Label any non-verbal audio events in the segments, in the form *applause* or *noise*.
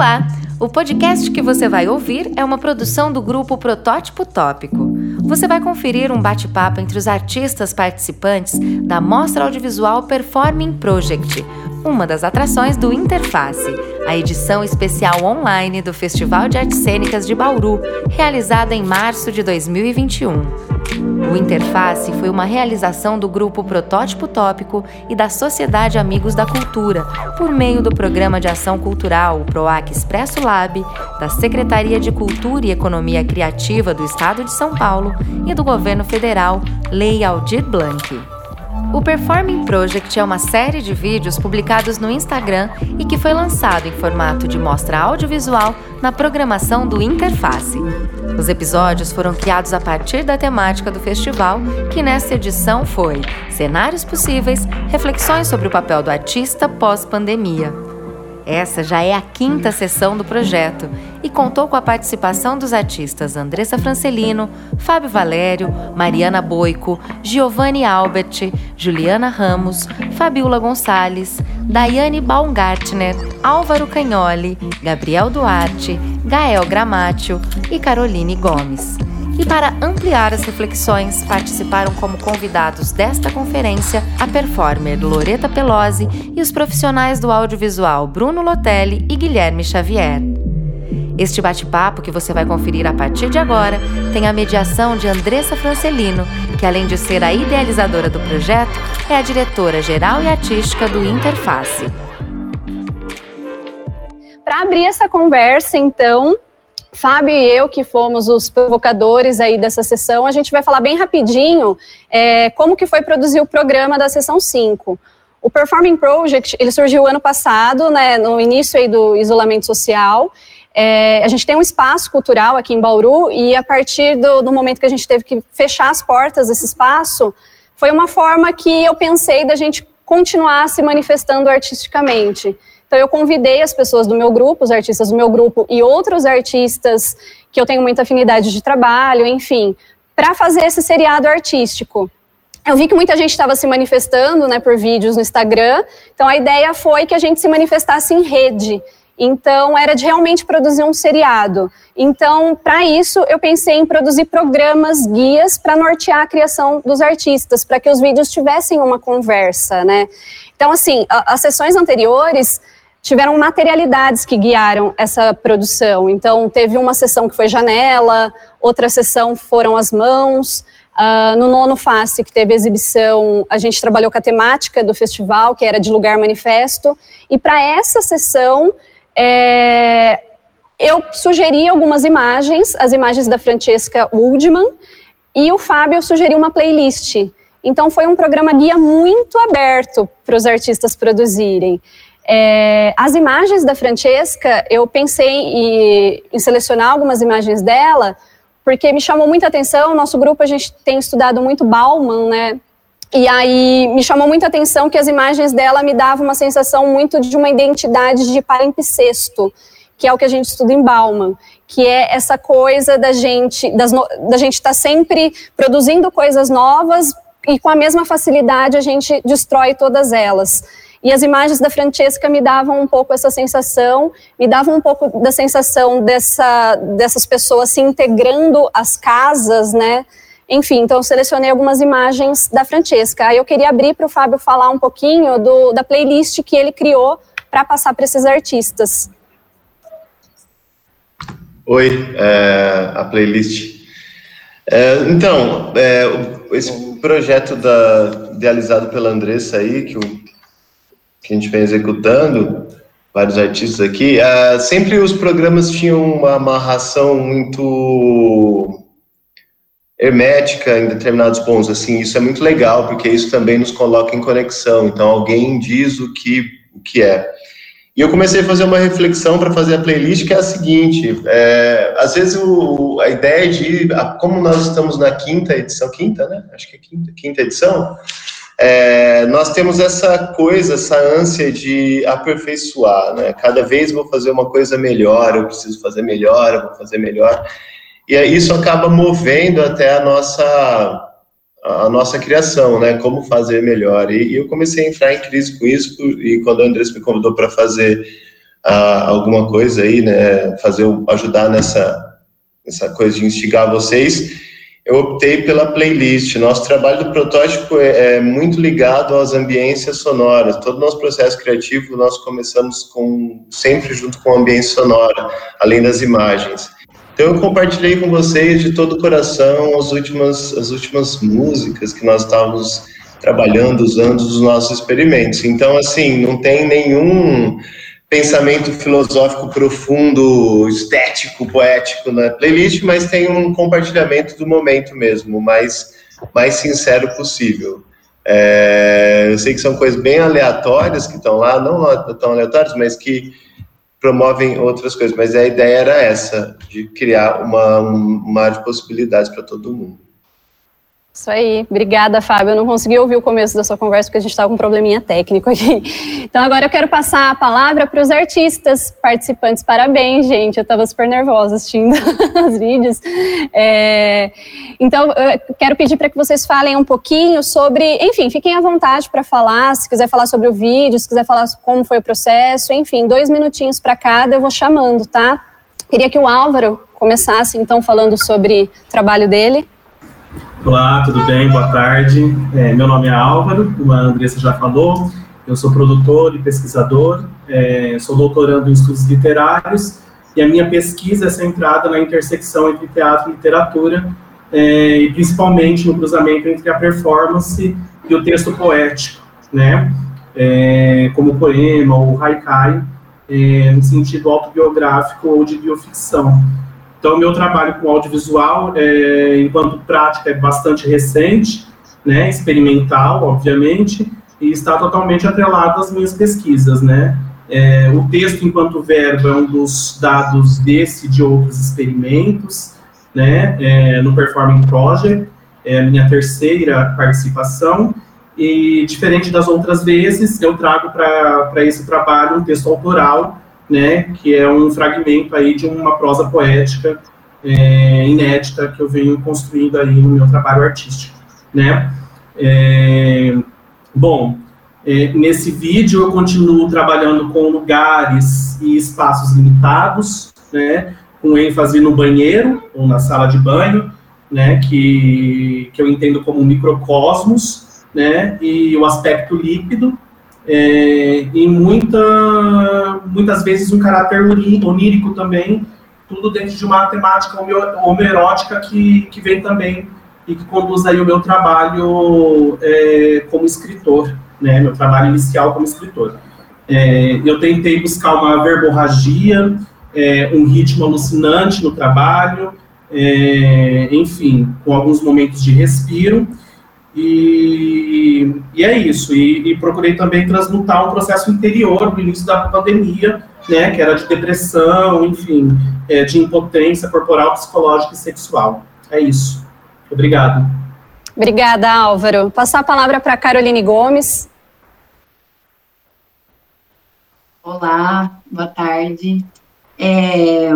Olá! O podcast que você vai ouvir é uma produção do grupo Protótipo Tópico. Você vai conferir um bate-papo entre os artistas participantes da Mostra Audiovisual Performing Project, uma das atrações do Interface, a edição especial online do Festival de Artes Cênicas de Bauru, realizada em março de 2021. O Interface foi uma realização do grupo Protótipo Tópico e da Sociedade Amigos da Cultura, por meio do Programa de Ação Cultural, o PROAC Expresso Lab, da Secretaria de Cultura e Economia Criativa do Estado de São Paulo e do Governo Federal, Lei Aldir Blanc. O Performing Project é uma série de vídeos publicados no Instagram e que foi lançado em formato de mostra audiovisual na programação do Interface. Os episódios foram criados a partir da temática do festival, que nesta edição foi Cenários Possíveis Reflexões sobre o papel do artista pós-pandemia. Essa já é a quinta sessão do projeto e contou com a participação dos artistas Andressa Francelino, Fábio Valério, Mariana Boico, Giovanni Albert, Juliana Ramos, Fabiola Gonçalves, Daiane Baumgartner, Álvaro Cagnoli, Gabriel Duarte, Gael Gramatio e Caroline Gomes. E para ampliar as reflexões, participaram como convidados desta conferência a performer Loreta Pelosi e os profissionais do audiovisual Bruno Lotelli e Guilherme Xavier. Este bate-papo que você vai conferir a partir de agora tem a mediação de Andressa Francelino, que além de ser a idealizadora do projeto, é a diretora geral e artística do Interface. Para abrir essa conversa, então, Fábio e eu, que fomos os provocadores aí dessa sessão, a gente vai falar bem rapidinho é, como que foi produzir o programa da sessão 5. O Performing Project, ele surgiu ano passado, né, no início aí do isolamento social. É, a gente tem um espaço cultural aqui em Bauru e a partir do, do momento que a gente teve que fechar as portas desse espaço, foi uma forma que eu pensei da gente continuar se manifestando artisticamente. Então eu convidei as pessoas do meu grupo, os artistas do meu grupo e outros artistas que eu tenho muita afinidade de trabalho, enfim, para fazer esse seriado artístico. Eu vi que muita gente estava se manifestando, né, por vídeos no Instagram. Então a ideia foi que a gente se manifestasse em rede. Então era de realmente produzir um seriado. Então, para isso, eu pensei em produzir programas, guias para nortear a criação dos artistas, para que os vídeos tivessem uma conversa, né? Então, assim, as sessões anteriores tiveram materialidades que guiaram essa produção. Então, teve uma sessão que foi janela, outra sessão foram as mãos. Uh, no nono face, que teve exibição, a gente trabalhou com a temática do festival, que era de lugar manifesto. E para essa sessão, é, eu sugeri algumas imagens, as imagens da Francesca Woodman, e o Fábio sugeriu uma playlist. Então, foi um programa guia muito aberto para os artistas produzirem. É, as imagens da Francesca, eu pensei em, em, selecionar algumas imagens dela, porque me chamou muita atenção. Nosso grupo a gente tem estudado muito Bauman, né? E aí me chamou muita atenção que as imagens dela me davam uma sensação muito de uma identidade de palimpsesto, que é o que a gente estuda em Bauman, que é essa coisa da gente das, da gente estar tá sempre produzindo coisas novas e com a mesma facilidade a gente destrói todas elas. E as imagens da Francesca me davam um pouco essa sensação, me davam um pouco da sensação dessa, dessas pessoas se integrando às casas, né? Enfim, então eu selecionei algumas imagens da Francesca. Aí eu queria abrir para o Fábio falar um pouquinho do, da playlist que ele criou para passar para esses artistas. Oi, é, a playlist. É, então, é, esse projeto da, idealizado pela Andressa aí, que que a gente vem executando, vários artistas aqui, uh, sempre os programas tinham uma amarração muito hermética em determinados pontos, assim, isso é muito legal, porque isso também nos coloca em conexão, então alguém diz o que, o que é. E eu comecei a fazer uma reflexão para fazer a playlist, que é a seguinte, é, às vezes o, a ideia de, como nós estamos na quinta edição, quinta, né? Acho que é quinta, quinta edição, é, nós temos essa coisa, essa ânsia de aperfeiçoar, né? Cada vez vou fazer uma coisa melhor, eu preciso fazer melhor, eu vou fazer melhor. E isso acaba movendo até a nossa a nossa criação, né? Como fazer melhor. E, e eu comecei a entrar em crise com isso, e quando o Andrés me convidou para fazer uh, alguma coisa aí, né, fazer, ajudar nessa, nessa coisa de instigar vocês, eu optei pela playlist. Nosso trabalho do protótipo é, é, muito ligado às ambiências sonoras. Todo o nosso processo criativo nós começamos com sempre junto com a ambiência sonora, além das imagens. Então eu compartilhei com vocês de todo o coração as últimas as últimas músicas que nós estávamos trabalhando usando nos nossos experimentos. Então assim não tem nenhum pensamento filosófico profundo, estético, poético na playlist, mas tem um compartilhamento do momento mesmo, mais, mais sincero possível. É, eu sei que são coisas bem aleatórias que estão lá, não tão aleatórias, mas que promovem outras coisas. Mas a ideia era essa, de criar uma, um mar de possibilidades para todo mundo. Isso aí, obrigada, Fábio. Eu não consegui ouvir o começo da sua conversa porque a gente estava com um probleminha técnico aqui. *laughs* Então, agora eu quero passar a palavra para os artistas participantes. Parabéns, gente. Eu estava super nervosa assistindo *laughs* os vídeos. É... Então, eu quero pedir para que vocês falem um pouquinho sobre. Enfim, fiquem à vontade para falar. Se quiser falar sobre o vídeo, se quiser falar como foi o processo, enfim, dois minutinhos para cada, eu vou chamando, tá? Queria que o Álvaro começasse, então, falando sobre o trabalho dele. Olá, tudo bem? Boa tarde. É, meu nome é Álvaro, como a Andressa já falou. Eu sou produtor e pesquisador, é, sou doutorando em estudos literários e a minha pesquisa é centrada na intersecção entre teatro e literatura, é, e principalmente no cruzamento entre a performance e o texto poético, né? É, como poema ou haikai, é, no sentido autobiográfico ou de bioficção. Então, meu trabalho com audiovisual, é, enquanto prática, é bastante recente, né, experimental, obviamente, e está totalmente atrelado às minhas pesquisas, né. É, o texto, enquanto verbo, é um dos dados desse e de outros experimentos, né, é, no Performing Project, é a minha terceira participação, e diferente das outras vezes, eu trago para esse trabalho um texto autoral, né, que é um fragmento aí de uma prosa poética é, inédita que eu venho construindo aí no meu trabalho artístico, né. É, bom, é, nesse vídeo eu continuo trabalhando com lugares e espaços limitados, né, com ênfase no banheiro ou na sala de banho, né, que, que eu entendo como microcosmos, né, e o aspecto líquido, é, e muita, muitas vezes um caráter onírico também, tudo dentro de uma temática homerótica que, que vem também e que conduz aí o meu trabalho é, como escritor, né, meu trabalho inicial como escritor. É, eu tentei buscar uma verborragia, é, um ritmo alucinante no trabalho, é, enfim, com alguns momentos de respiro, e, e é isso. E, e, procurei também transmutar um processo interior no início da pandemia, né, que era de depressão, enfim, é, de impotência corporal, psicológica e sexual. É isso. Obrigado. Obrigada, Álvaro. Passar a palavra para Caroline Gomes. Olá, boa tarde. É,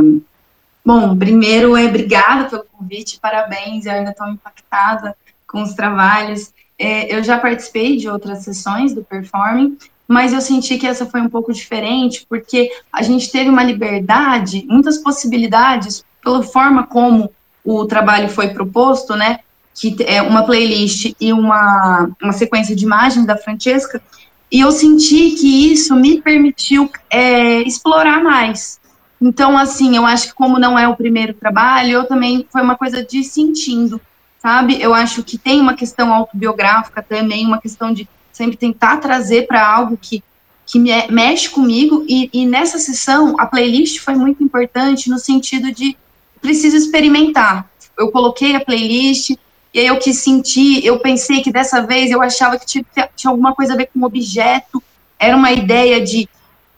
bom, primeiro é obrigada pelo convite, parabéns, eu ainda estou impactada com os trabalhos. É, eu já participei de outras sessões do performing, mas eu senti que essa foi um pouco diferente, porque a gente teve uma liberdade, muitas possibilidades, pela forma como o trabalho foi proposto, né? Que é uma playlist e uma, uma sequência de imagens da Francesca, e eu senti que isso me permitiu é, explorar mais. Então, assim, eu acho que como não é o primeiro trabalho, eu também foi uma coisa de sentindo sabe? Eu acho que tem uma questão autobiográfica também, uma questão de sempre tentar trazer para algo que, que me, mexe comigo, e, e nessa sessão a playlist foi muito importante no sentido de preciso experimentar. Eu coloquei a playlist, e aí eu quis sentir, eu pensei que dessa vez eu achava que tinha, tinha alguma coisa a ver com objeto, era uma ideia de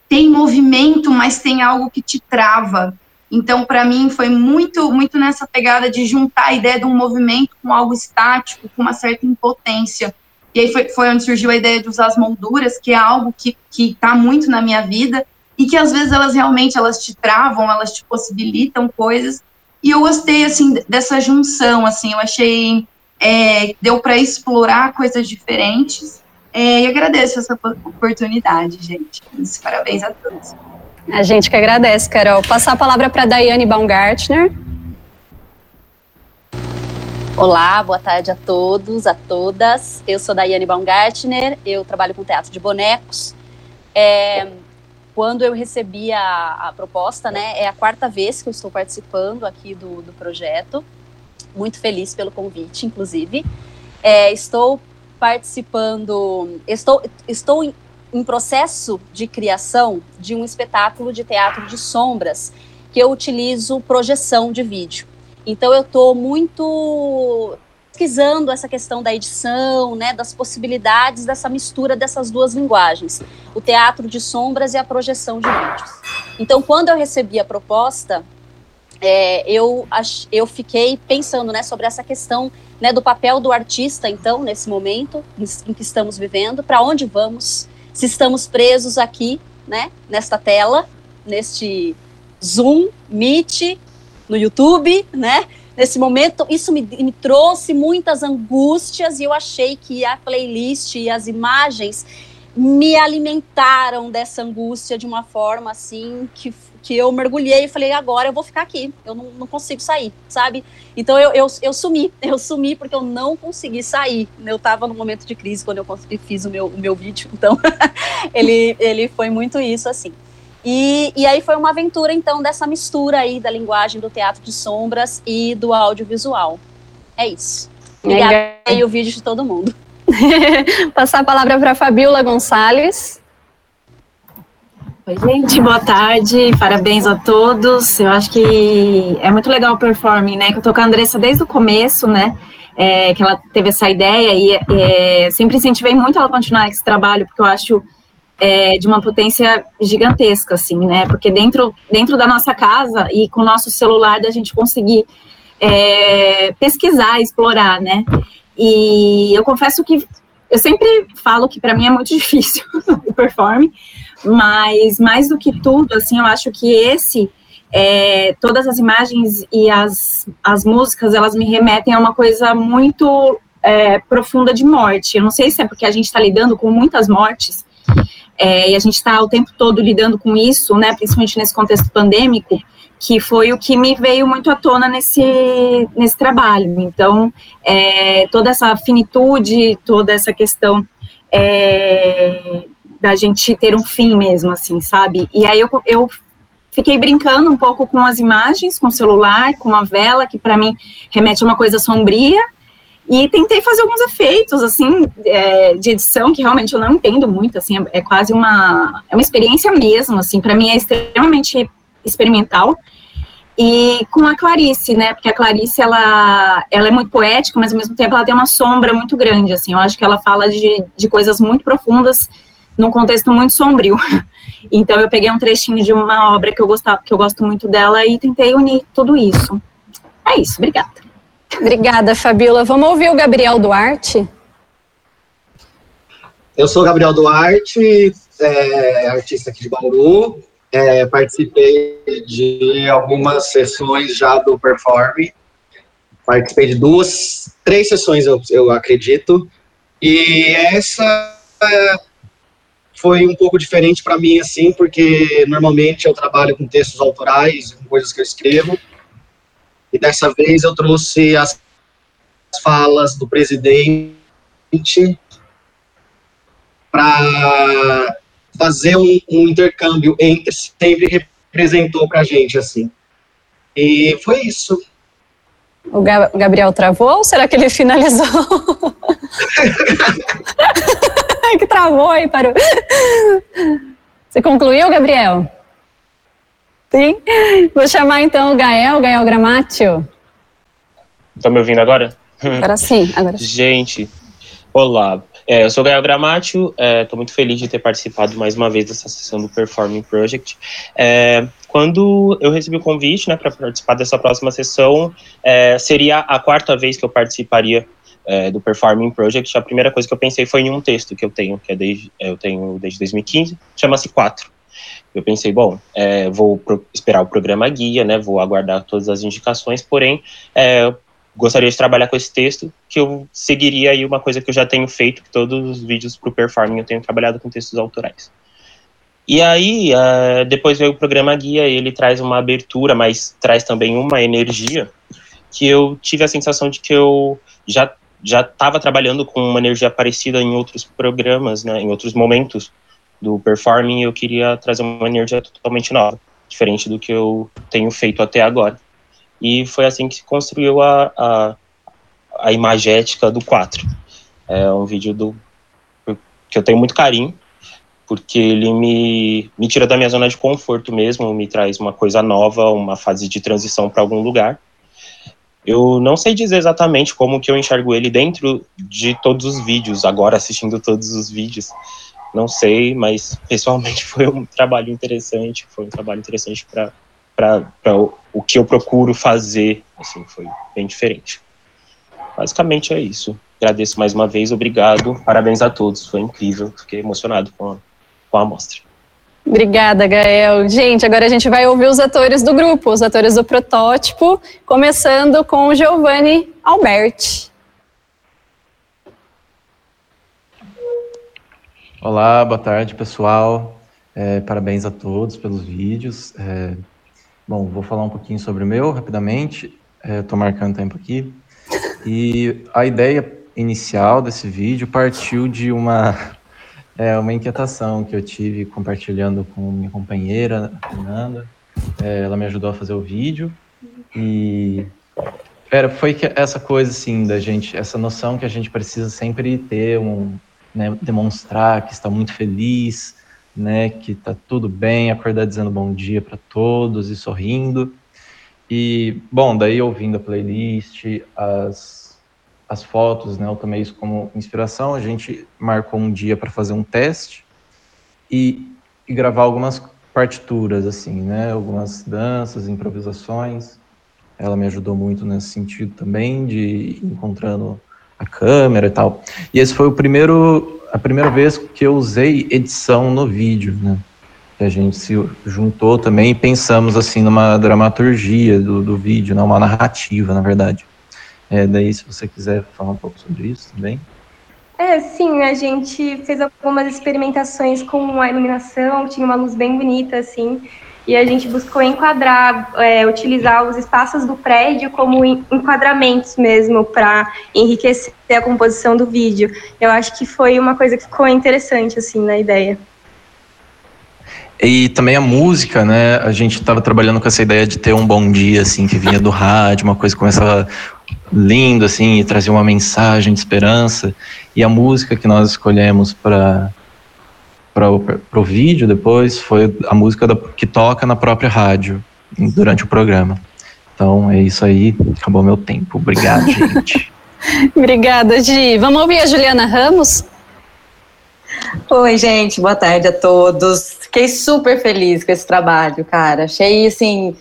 tem movimento, mas tem algo que te trava, então, para mim, foi muito, muito nessa pegada de juntar a ideia de um movimento com algo estático, com uma certa impotência. E aí foi, foi onde surgiu a ideia de usar as molduras, que é algo que está muito na minha vida, e que às vezes elas realmente elas te travam, elas te possibilitam coisas. E eu gostei, assim, dessa junção, assim, eu achei, é, deu para explorar coisas diferentes. É, e agradeço essa oportunidade, gente. Parabéns a todos. A gente que agradece, Carol. Passar a palavra para Daiane Baumgartner. Olá, boa tarde a todos, a todas. Eu sou Daiane Baumgartner, eu trabalho com teatro de bonecos. É, quando eu recebi a, a, proposta, né, é a quarta vez que eu estou participando aqui do, do projeto. Muito feliz pelo convite, inclusive. É, estou participando, estou, estou em, processo de criação de um espetáculo de teatro de sombras que eu utilizo projeção de vídeo. Então eu estou muito pesquisando essa questão da edição, né, das possibilidades dessa mistura dessas duas linguagens, o teatro de sombras e a projeção de vídeos. Então, quando eu recebi a proposta, é, eu, eu fiquei pensando né, sobre essa questão né, do papel do artista, então, nesse momento em que estamos vivendo, para onde vamos, se estamos presos aqui, né, nesta tela, neste Zoom, Meet, no YouTube, né? nesse momento, isso me, me, trouxe muitas angústias e eu achei que a playlist e as imagens me alimentaram dessa angústia de uma forma assim que, que eu mergulhei e falei, agora eu vou ficar aqui, eu não, não consigo sair, sabe? Então eu, eu, eu, sumi, *laughs* eu sumi porque eu não consegui sair. Eu estava no momento de crise quando eu fiz o meu, o meu vídeo, então *laughs* ele, ele foi muito isso assim. E, e aí foi uma aventura, então, dessa mistura aí da linguagem do teatro de sombras e do audiovisual. É isso. Obrigada é, o vídeo de todo mundo. *laughs* Passar a palavra para Fabiola Gonçalves. Oi, gente, boa tarde, parabéns a todos. Eu acho que é muito legal o performing, né? Que eu tô com a Andressa desde o começo, né? É, que ela teve essa ideia e é, sempre incentivei muito ela a continuar esse trabalho, porque eu acho é, de uma potência gigantesca, assim, né? Porque dentro, dentro da nossa casa e com o nosso celular da gente conseguir é, pesquisar, explorar, né? E eu confesso que eu sempre falo que para mim é muito *laughs* difícil o perform, mas mais do que tudo, assim, eu acho que esse é, todas as imagens e as, as músicas elas me remetem a uma coisa muito é, profunda de morte. Eu não sei se é porque a gente está lidando com muitas mortes é, e a gente está o tempo todo lidando com isso, né, principalmente nesse contexto pandêmico, que foi o que me veio muito à tona nesse, nesse trabalho. Então, é, toda essa finitude, toda essa questão é, da gente ter um fim mesmo, assim, sabe? E aí eu, eu fiquei brincando um pouco com as imagens, com o celular, com a vela, que para mim remete a uma coisa sombria, e tentei fazer alguns efeitos, assim, é, de edição, que realmente eu não entendo muito, assim, é, é quase uma, é uma experiência mesmo, assim, para mim é extremamente experimental. E com a Clarice, né, porque a Clarice, ela, ela é muito poética, mas ao mesmo tempo ela tem uma sombra muito grande, assim, eu acho que ela fala de, de coisas muito profundas num contexto muito sombrio. *laughs* Então eu peguei um trechinho de uma obra que eu, gostava, que eu gosto muito dela e tentei unir tudo isso. É isso, obrigada. Obrigada, Fabiola. Vamos ouvir o Gabriel Duarte? Eu sou Gabriel Duarte, é, artista aqui de Bauru. É, participei de algumas sessões já do Perform. Participei de duas, três sessões, eu, eu acredito. E essa foi um pouco diferente para mim, assim, porque normalmente eu trabalho com textos autorais, com coisas que eu escrevo. E dessa vez eu trouxe as falas do presidente para fazer um, um, intercâmbio entre sempre representou para a gente assim. E foi isso. O Gabriel travou ou será que ele *laughs* finalizou? *laughs* *laughs* que travou e parou. Você concluiu, Gabriel? Sim. Vou chamar então o Gael, Gael Gramatio. Tá me ouvindo agora? Agora sim, agora sim. Gente, olá. É, eu sou o Gael Gramatio, estou é, muito feliz de ter participado mais uma vez dessa sessão do Performing Project. É, quando eu recebi o convite né, para participar dessa próxima sessão, é, seria a quarta vez que eu participaria é, do Performing Project. A primeira coisa que eu pensei foi em um texto que eu tenho, que é desde, eu tenho desde 2015, chama-se Quatro. Eu pensei, bom, é, vou pro, esperar o programa guia, né, vou aguardar todas as indicações, porém, é, gostaria de trabalhar com esse texto, que eu seguiria aí uma coisa que eu já tenho feito, que todos os vídeos para o Performing eu tenho trabalhado com textos autorais. E aí, uh, depois veio o programa Guia, ele traz uma abertura, mas traz também uma energia que eu tive a sensação de que eu já já estava trabalhando com uma energia parecida em outros programas, né, em outros momentos do performing, eu queria trazer uma energia totalmente nova, diferente do que eu tenho feito até agora. E foi assim que se construiu a, a, a imagética do 4. É um vídeo do, que eu tenho muito carinho, porque ele me, me tira da minha zona de conforto mesmo, me traz uma coisa nova, uma fase de transição para algum lugar. Eu não sei dizer exatamente como que eu enxergo ele dentro de todos os vídeos, agora assistindo todos os vídeos. Não sei, mas pessoalmente *laughs* foi um trabalho interessante, foi um trabalho interessante para o que eu procuro fazer, assim, foi bem diferente. Basicamente é isso. Agradeço mais uma vez, obrigado, parabéns a todos, foi incrível, fiquei emocionado com a, com a amostra. Obrigada, Gael. Gente, agora a gente vai ouvir os atores do grupo, os atores do protótipo, começando com o Giovanni Alberti. Olá, boa tarde, pessoal. É, parabéns a todos pelos vídeos. É, bom, vou falar um pouquinho sobre o meu rapidamente. Estou é, marcando tempo aqui. E a ideia inicial desse vídeo partiu de uma é uma inquietação que eu tive compartilhando com minha companheira, Fernanda. É, ela me ajudou a fazer o vídeo e era, foi que essa coisa assim da gente, essa noção que a gente precisa sempre ter um, né, demonstrar que está muito feliz, né, que está tudo bem, acordar dizendo bom dia para todos e sorrindo. E bom, daí ouvindo a playlist, as as fotos, né? Eu tomei isso como inspiração. A gente marcou um dia para fazer um teste e, e, gravar algumas partituras, assim, né? Algumas danças, improvisações. Ela me ajudou muito nesse sentido também, de encontrando a câmera e tal. E esse foi o primeiro, a primeira vez que eu usei edição no vídeo, né? A gente se juntou também e pensamos assim numa dramaturgia do, do vídeo, né? uma narrativa, na verdade. É, daí, se você quiser falar um pouco sobre isso também. É, sim, a gente fez algumas experimentações com a iluminação, tinha uma luz bem bonita, assim, e a gente buscou enquadrar, é, utilizar os espaços do prédio como enquadramentos mesmo, para enriquecer a composição do vídeo. Eu acho que foi uma coisa que ficou interessante, assim, na ideia. E também a música, né? A gente estava trabalhando com essa ideia de ter um bom dia, assim, que vinha do rádio, uma coisa que começava lindo, assim, e trazia uma mensagem de esperança. E a música que nós escolhemos para para o vídeo depois foi a música da, que toca na própria rádio durante o programa. Então é isso aí, acabou meu tempo. Obrigado, *laughs* gente. Obrigada, Gi. Vamos ouvir a Juliana Ramos? Oi, gente, boa tarde a todos. Fiquei super feliz com esse trabalho, cara. Achei assim,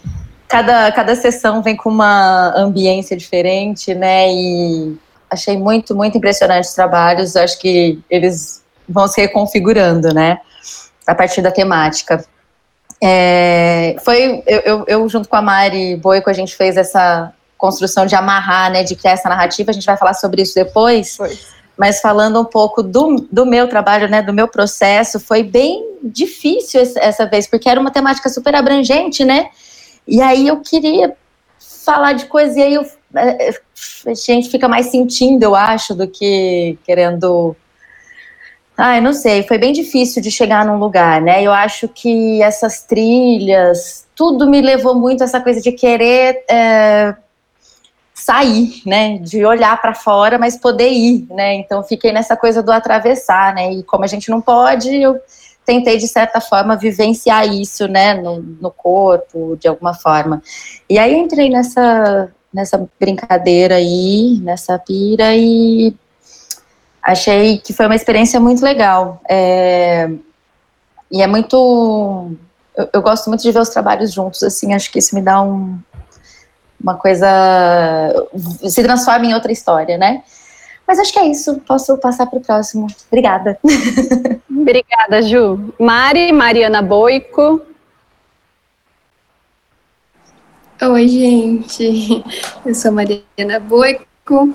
cada, cada sessão vem com uma ambiência diferente, né? E achei muito, muito impressionante os trabalhos. Acho que eles vão se reconfigurando, né? A partir da temática. É, foi eu, eu, eu, junto com a Mari Boico, a gente fez essa construção de amarrar, né? De criar essa narrativa. A gente vai falar sobre isso depois. Foi. Mas falando um pouco do, do meu trabalho, né, do meu processo, foi bem difícil essa vez, porque era uma temática super abrangente, né? E aí eu queria falar de coisa, e aí eu, é, é, a gente fica mais sentindo, eu acho, do que querendo. Ai, não sei, foi bem difícil de chegar num lugar, né? Eu acho que essas trilhas, tudo me levou muito a essa coisa de querer é, sair, né? De olhar para fora, mas poder ir, né? Então fiquei nessa coisa do atravessar, né? E como a gente não pode, eu tentei, de certa forma, vivenciar isso, né, no, no corpo, de alguma forma. E aí entrei nessa, nessa brincadeira aí, nessa pira, e achei que foi uma experiência muito legal. É, e é muito. Eu, eu, gosto muito de ver os trabalhos juntos, assim, acho que isso me dá um, uma coisa. se transforma em outra história, né? Mas acho que é isso. Posso passar para o próximo. Obrigada. *laughs* Obrigada, Ju. Mari, Mariana Boico. Oi, gente. Eu sou Mariana Boico.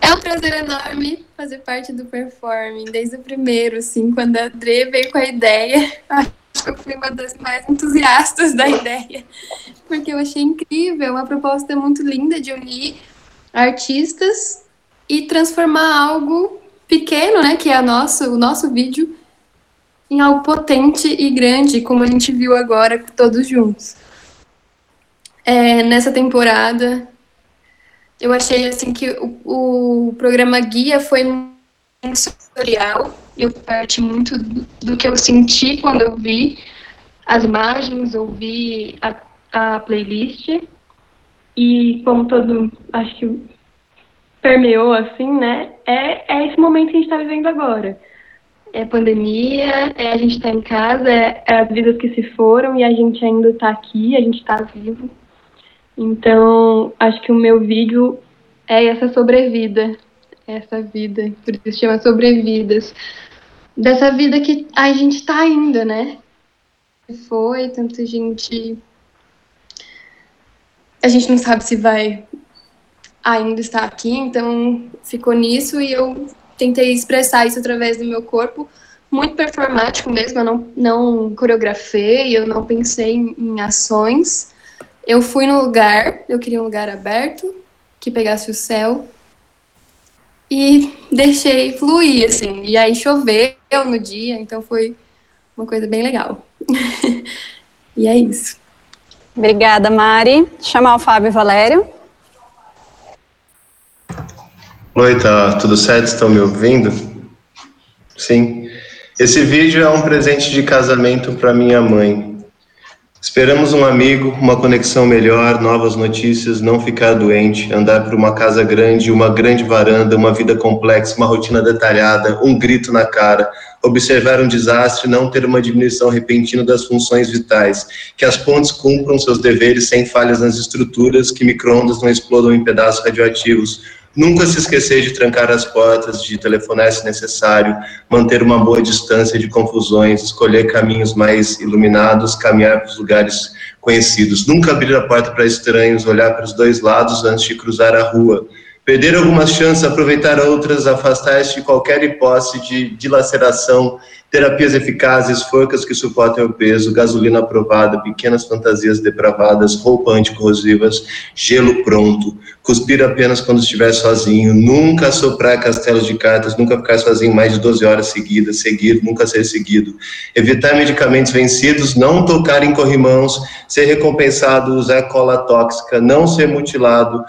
É um prazer enorme fazer parte do Performing, desde o primeiro, assim, quando a Dre veio com a ideia. *laughs* que eu fui uma das mais entusiastas da ideia, porque eu achei incrível, uma proposta muito linda de unir artistas e transformar algo pequeno, né, que é a nosso, o nosso vídeo, em algo potente e grande, como a gente viu agora, todos juntos. É, nessa temporada, eu achei assim que o, o programa guia foi muito sensorial. Eu parti muito do, do, que eu senti quando eu vi as imagens, ouvi a, a playlist e como todo, acho que permeou assim, né? É, é esse momento que a gente está vivendo agora. É pandemia, é a gente estar tá em casa, é, é as vidas que se foram e a gente ainda está aqui, a gente está vivo. Então, acho que o meu vídeo é essa sobrevida, essa vida, por isso chama sobrevidas, dessa vida que a gente está ainda, né? Foi, tanta gente. A gente não sabe se vai ainda estar aqui, então ficou nisso e eu tentei expressar isso através do meu corpo, muito performático mesmo, eu não, não coreografei, eu não pensei em, em ações, eu fui no lugar, eu queria um lugar aberto, que pegasse o céu, e deixei fluir, assim. E aí choveu no dia, então foi uma coisa bem legal. *laughs* e é isso. Obrigada, Mari. Chamar o Fábio Valério. Oi, tá tudo certo? Estão me ouvindo? Sim. Esse vídeo é um presente de casamento para minha mãe. Esperamos um amigo, uma conexão melhor, novas notícias, não ficar doente, andar por uma casa grande, uma grande varanda, uma vida complexa, uma rotina detalhada, um grito na cara, observar um desastre, não ter uma diminuição repentina das funções vitais, que as pontes cumpram seus deveres sem falhas nas estruturas, que microondas não explodam em pedaços radioativos, Nunca se esquecer de trancar as portas, de telefonar se necessário, manter uma boa distância de confusões, escolher caminhos mais iluminados, caminhar para os lugares conhecidos. Nunca abrir a porta para estranhos, olhar para os dois lados antes de cruzar a rua. Perder algumas chances, aproveitar outras, afastar-se de qualquer hipótese de dilaceração, terapias eficazes, forcas que suportem o peso, gasolina aprovada, pequenas fantasias depravadas, roupa anticorrosivas, gelo pronto, cuspir apenas quando estiver sozinho, nunca soprar castelos de cartas, nunca ficar sozinho mais de 12 horas seguidas, seguir, nunca ser seguido, evitar medicamentos vencidos, não tocar em corrimãos, ser recompensado, usar cola tóxica, não ser mutilado,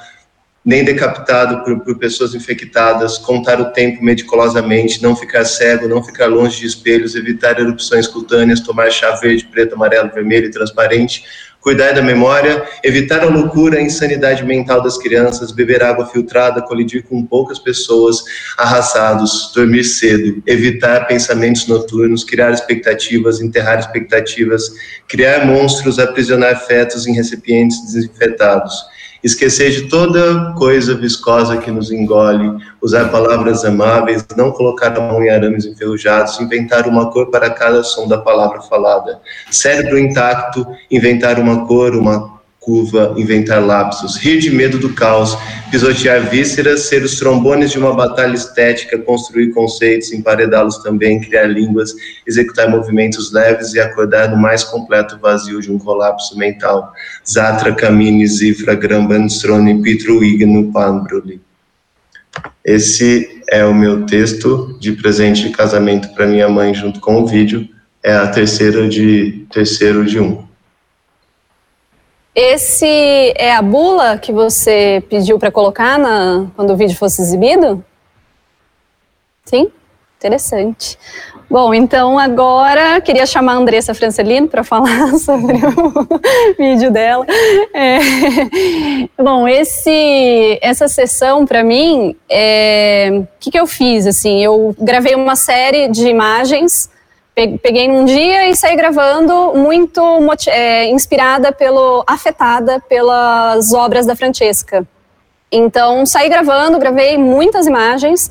nem decapitado por, por, pessoas infectadas, contar o tempo meticulosamente, não ficar cego, não ficar longe de espelhos, evitar erupções cutâneas, tomar chá verde, preto, amarelo, vermelho e transparente, cuidar da memória, evitar a loucura, a insanidade mental das crianças, beber água filtrada, colidir com poucas pessoas, arrasados, dormir cedo, evitar pensamentos noturnos, criar expectativas, enterrar expectativas, criar monstros, aprisionar fetos em recipientes desinfetados esquecer de toda coisa viscosa que nos engole, usar palavras amáveis, não colocar a mão em arames enferrujados, inventar uma cor para cada som da palavra falada. Cérebro intacto, inventar uma cor, uma curva, inventar lapsos, rir de medo do caos, pisotear vísceras, ser os trombones de uma batalha estética, construir conceitos, emparedá-los também, criar línguas, executar movimentos leves e acordar no mais completo vazio de um colapso mental. Zatra, Camini, Zifra, Gramban, Strone, Pitru, Igno, Panbruli. Esse é o meu texto de presente de casamento para minha mãe junto com o vídeo. É a terceira de terceiro de um. Esse é a bula que você pediu para colocar na, quando o vídeo fosse exibido? Sim? Interessante. Bom, então agora queria chamar a Andressa Francelino para falar *laughs* sobre o *laughs* vídeo dela. É, *laughs* bom, esse, essa sessão para mim, é, o que, que eu fiz? Assim, eu gravei uma série de imagens Peguei num dia e saí gravando muito é, inspirada pelo, afetada pelas obras da Francesca. Então saí gravando, gravei muitas imagens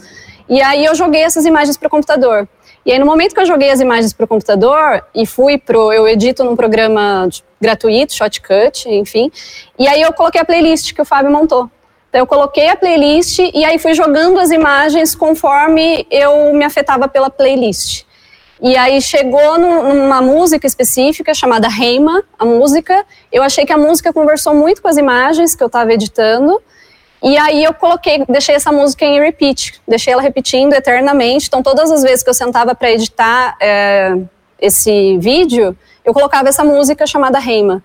e aí eu joguei essas imagens para o computador. E aí no momento que eu joguei as imagens para o computador e fui pro, eu edito num programa gratuito, Shotcut, enfim. E aí eu coloquei a playlist que o Fábio montou. Então eu coloquei a playlist e aí fui jogando as imagens conforme eu me afetava pela playlist. E aí chegou numa música específica chamada Reima, a música. Eu achei que a música conversou muito com as imagens que eu estava editando. E aí eu coloquei, deixei essa música em repeat, deixei ela repetindo eternamente. Então todas as vezes que eu sentava para editar é, esse vídeo, eu colocava essa música chamada Reima.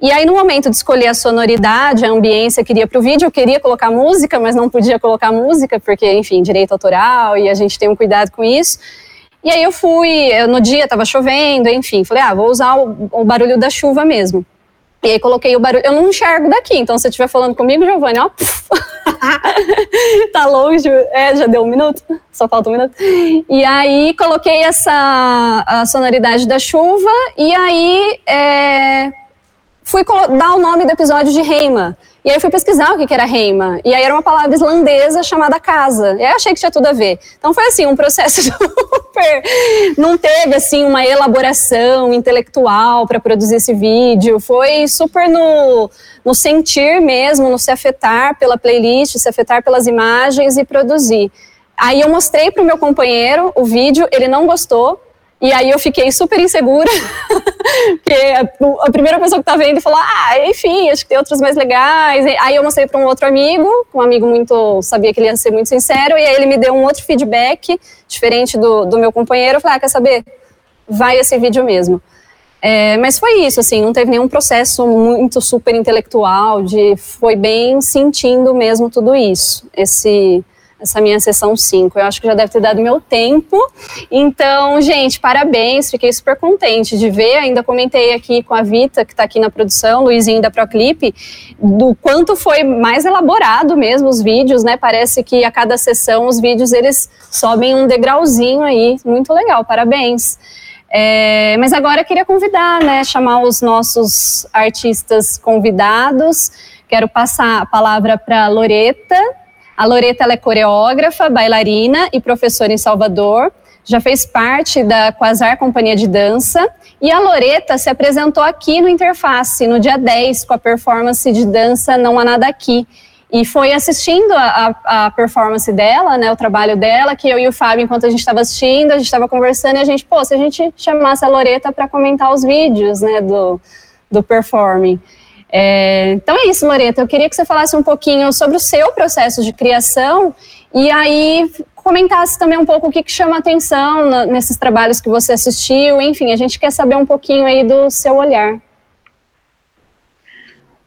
E aí, no momento de escolher a sonoridade, a ambiência que queria para o vídeo, eu queria colocar música, mas não podia colocar música, porque, enfim, direito autoral e a gente tem um cuidado com isso. E aí eu fui, eu, no dia estava chovendo, enfim, falei, ah, vou usar o, o, barulho da chuva mesmo. E aí coloquei o barulho, eu não enxergo daqui, então se você estiver falando comigo, Giovanni, ó, *laughs* tá longe, é, já deu um minuto, só falta um minuto. E aí coloquei essa a sonoridade da chuva, e aí é, fui dar o nome do episódio de Reima. E aí fui pesquisar o que era Reima. E aí era uma palavra islandesa chamada casa. E aí achei que tinha tudo a ver. Então foi assim, um processo *laughs* super. Não teve assim uma elaboração intelectual para produzir esse vídeo. Foi super no, no sentir mesmo, no se afetar pela playlist, se afetar pelas imagens e produzir. Aí eu mostrei para o meu companheiro o vídeo, ele não gostou, e aí eu fiquei super insegura, *laughs* porque a, primeira pessoa que tá vendo falou, ah, enfim, acho que tem outros mais legais. Aí eu mostrei para um outro amigo, um amigo muito, sabia que ele ia ser muito sincero, e aí ele me deu um outro feedback, diferente do, do meu companheiro. Eu falei, ah, quer saber? Vai esse vídeo mesmo. É, mas foi isso, assim, não teve nenhum processo muito super intelectual, de, foi bem sentindo mesmo tudo isso, esse essa minha sessão 5. Eu acho que já deve ter dado meu tempo. Então, gente, parabéns, fiquei super contente de ver. Ainda comentei aqui com a Vita, que está aqui na produção, Luizinho da Proclip, do quanto foi mais elaborado mesmo os vídeos, né? Parece que a cada sessão os vídeos eles sobem um degrauzinho aí. Muito legal, parabéns. É, mas agora eu queria convidar, né, chamar os nossos artistas convidados. Quero passar a palavra para Loreta, a Loreta é coreógrafa, bailarina e professora em Salvador. Já fez parte da Quasar Companhia de Dança. E a Loreta se apresentou aqui no Interface, no dia 10, com a performance de dança Não Há Nada Aqui. E foi assistindo a, a, a, performance dela, né, o trabalho dela, que eu e o Fábio, enquanto a gente estava assistindo, a gente estava conversando e a gente, pô, se a gente chamasse a Loreta para comentar os vídeos, né, do, do performing. É, então é isso, Loreta. Eu queria que você falasse um pouquinho sobre o seu processo de criação e aí comentasse também um pouco o que, que chama atenção na, nesses trabalhos que você assistiu. Enfim, a gente quer saber um pouquinho aí do seu olhar.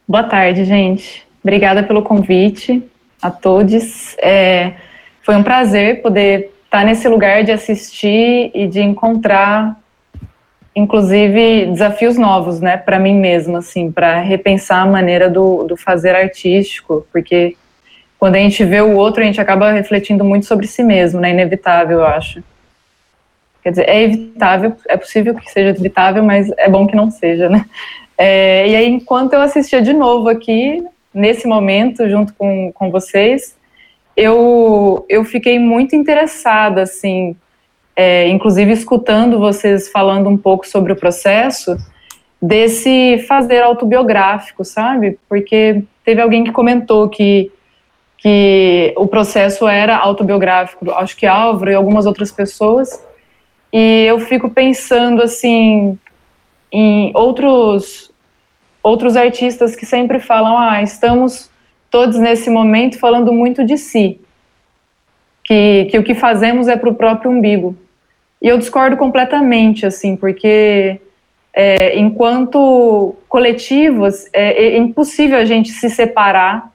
Boa tarde, gente. Obrigada pelo convite a todos. É, foi um prazer poder estar nesse lugar de assistir e de encontrar inclusive desafios novos, né, para mim mesma, assim, para repensar a maneira do, do fazer artístico, porque quando a gente vê o outro, a gente acaba refletindo muito sobre si mesmo, né, inevitável, eu acho. Quer dizer, é evitável, é possível que seja evitável, mas é bom que não seja, né. É, e aí, enquanto eu assistia de novo aqui, nesse momento, junto com, com vocês, eu, eu fiquei muito interessada, assim, é, inclusive escutando vocês falando um pouco sobre o processo desse fazer autobiográfico, sabe? Porque teve alguém que comentou que que o processo era autobiográfico, acho que Álvaro e algumas outras pessoas, e eu fico pensando assim em outros outros artistas que sempre falam, ah, estamos todos nesse momento falando muito de si, que, que o que fazemos é para o próprio umbigo. E eu discordo completamente, assim, porque é, enquanto coletivos é, é, impossível a gente se separar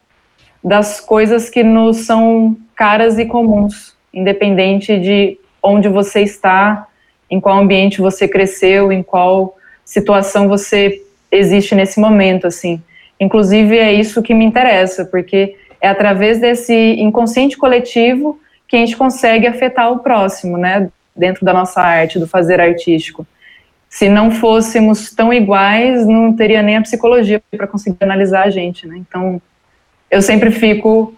das coisas que nos são caras e comuns, independente de onde você está, em qual ambiente você cresceu, em qual situação você existe nesse momento, assim. Inclusive é isso que me interessa, porque é através desse inconsciente coletivo que a gente consegue afetar o próximo, né? Dentro da nossa arte, do fazer artístico. Se não fôssemos tão iguais, não teria nem a psicologia para conseguir analisar a gente, né? Então, eu sempre fico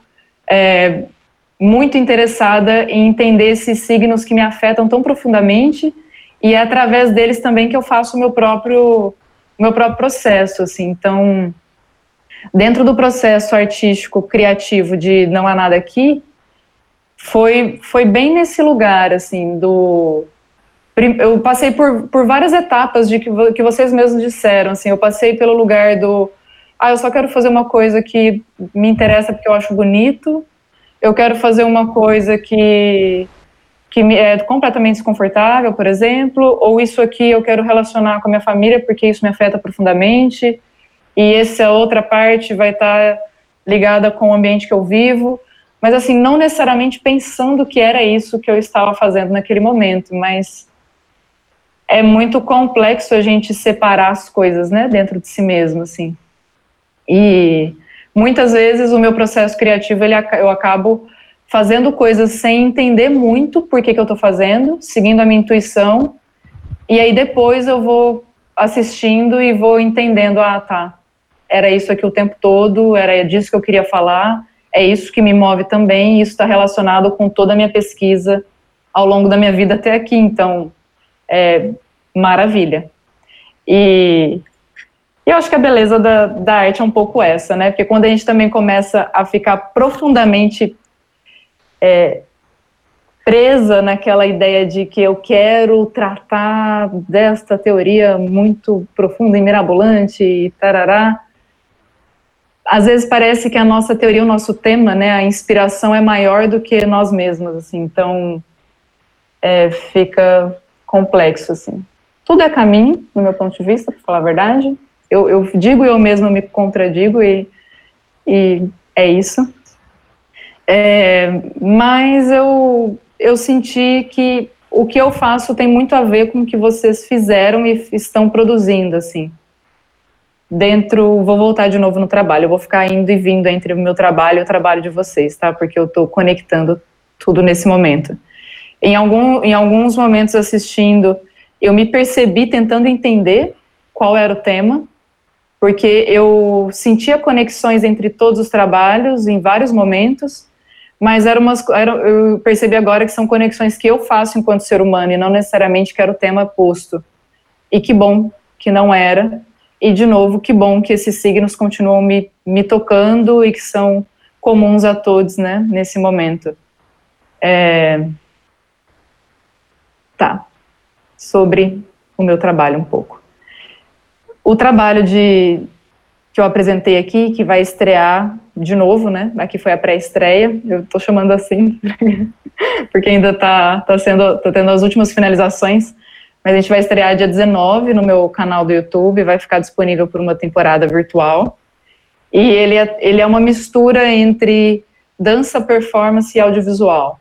é, muito interessada em entender esses signos que me afetam tão profundamente e é através deles também que eu faço o meu próprio meu próprio processo, assim. Então, dentro do processo artístico criativo de não há nada aqui, foi, foi bem nesse lugar, assim, do, eu passei por, por várias etapas de que, que vocês mesmos disseram, assim, eu passei pelo lugar do, ah, eu só quero fazer uma coisa que me interessa porque eu acho bonito, eu quero fazer uma coisa que, que me é completamente desconfortável, por exemplo, ou isso aqui eu quero relacionar com a minha família porque isso me afeta profundamente, e essa outra parte vai estar ligada com o ambiente que eu vivo, mas assim, não necessariamente pensando que era isso que eu estava fazendo naquele momento, mas é muito complexo a gente separar as coisas, né, dentro de si mesmo, assim. E muitas vezes o meu processo criativo, ele, eu acabo fazendo coisas sem entender muito por que, que eu estou fazendo, seguindo a minha intuição, e aí depois eu vou assistindo e vou entendendo, ah, tá, era isso aqui o tempo todo, era disso que eu queria falar, é isso que me move também, e isso está relacionado com toda a minha pesquisa ao longo da minha vida até aqui, então é, maravilha. E eu acho que a beleza da, da arte é um pouco essa, né? Porque quando a gente também começa a ficar profundamente é, presa naquela ideia de que eu quero tratar desta teoria muito profunda e mirabolante e tarará, às vezes parece que a nossa teoria, o nosso tema, né, a inspiração é maior do que nós mesmos, assim, então é, fica complexo, assim. Tudo é caminho, no meu ponto de vista, para falar a verdade. Eu, eu digo e eu mesma me contradigo e, e é isso. É, mas eu, eu senti que o que eu faço tem muito a ver com o que vocês fizeram e estão produzindo, assim. Dentro, vou voltar de novo no trabalho, eu vou ficar indo e vindo entre o meu trabalho e o trabalho de vocês, tá? Porque eu estou conectando tudo nesse momento. Em, algum, em alguns momentos assistindo, eu me percebi tentando entender qual era o tema, porque eu sentia conexões entre todos os trabalhos em vários momentos, mas eram umas, era, eu percebi agora que são conexões que eu faço enquanto ser humano e não necessariamente que era o tema posto. E que bom que não era. E, de novo, que bom que esses signos continuam me, me tocando e que são comuns a todos, né, nesse momento. É, Tá. Sobre o meu trabalho um pouco. O trabalho de que eu apresentei aqui, que vai estrear de novo, né? Aqui foi a pré-estreia, eu tô chamando assim, *laughs* porque ainda tá, tá sendo, tá tendo as últimas finalizações, mas a gente vai estrear dia 19 no meu canal do YouTube, vai ficar disponível por uma temporada virtual. E ele é, ele é uma mistura entre dança, performance e audiovisual.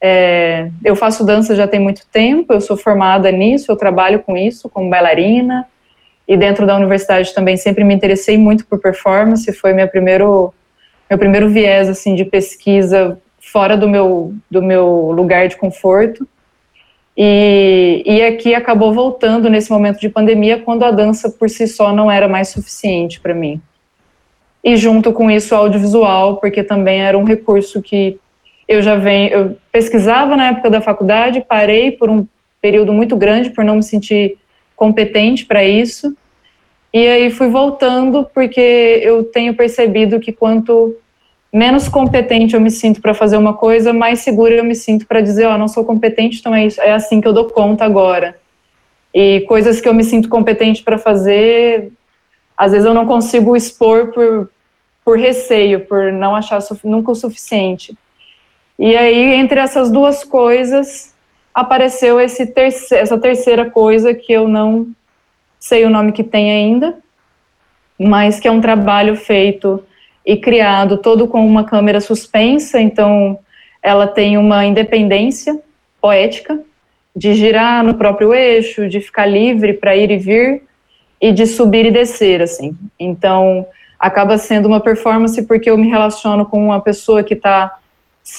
É, eu faço dança já tem muito tempo, eu sou formada nisso, eu trabalho com isso, como bailarina, e dentro da universidade também sempre me interessei muito por performance, foi meu primeiro, meu primeiro viés, assim, de pesquisa fora do meu, do meu lugar de conforto, e, e aqui acabou voltando nesse momento de pandemia, quando a dança por si só não era mais suficiente para mim. E junto com isso, audiovisual, porque também era um recurso que eu já venho, eu pesquisava na época da faculdade, parei por um período muito grande por não me sentir competente para isso. E aí fui voltando porque eu tenho percebido que quanto menos competente eu me sinto para fazer uma coisa, mais segura eu me sinto para dizer, ó, oh, não sou competente, então é isso, é assim que eu dou conta agora. E coisas que eu me sinto competente para fazer, às vezes eu não consigo expor por, por receio, por não achar nunca o suficiente. E aí, entre essas duas coisas, apareceu esse terce essa terceira coisa que eu não sei o nome que tem ainda, mas que é um trabalho feito e criado todo com uma câmera suspensa, então ela tem uma independência poética de girar no próprio eixo, de ficar livre para ir e vir e de subir e descer assim. Então acaba sendo uma performance porque eu me relaciono com uma pessoa que está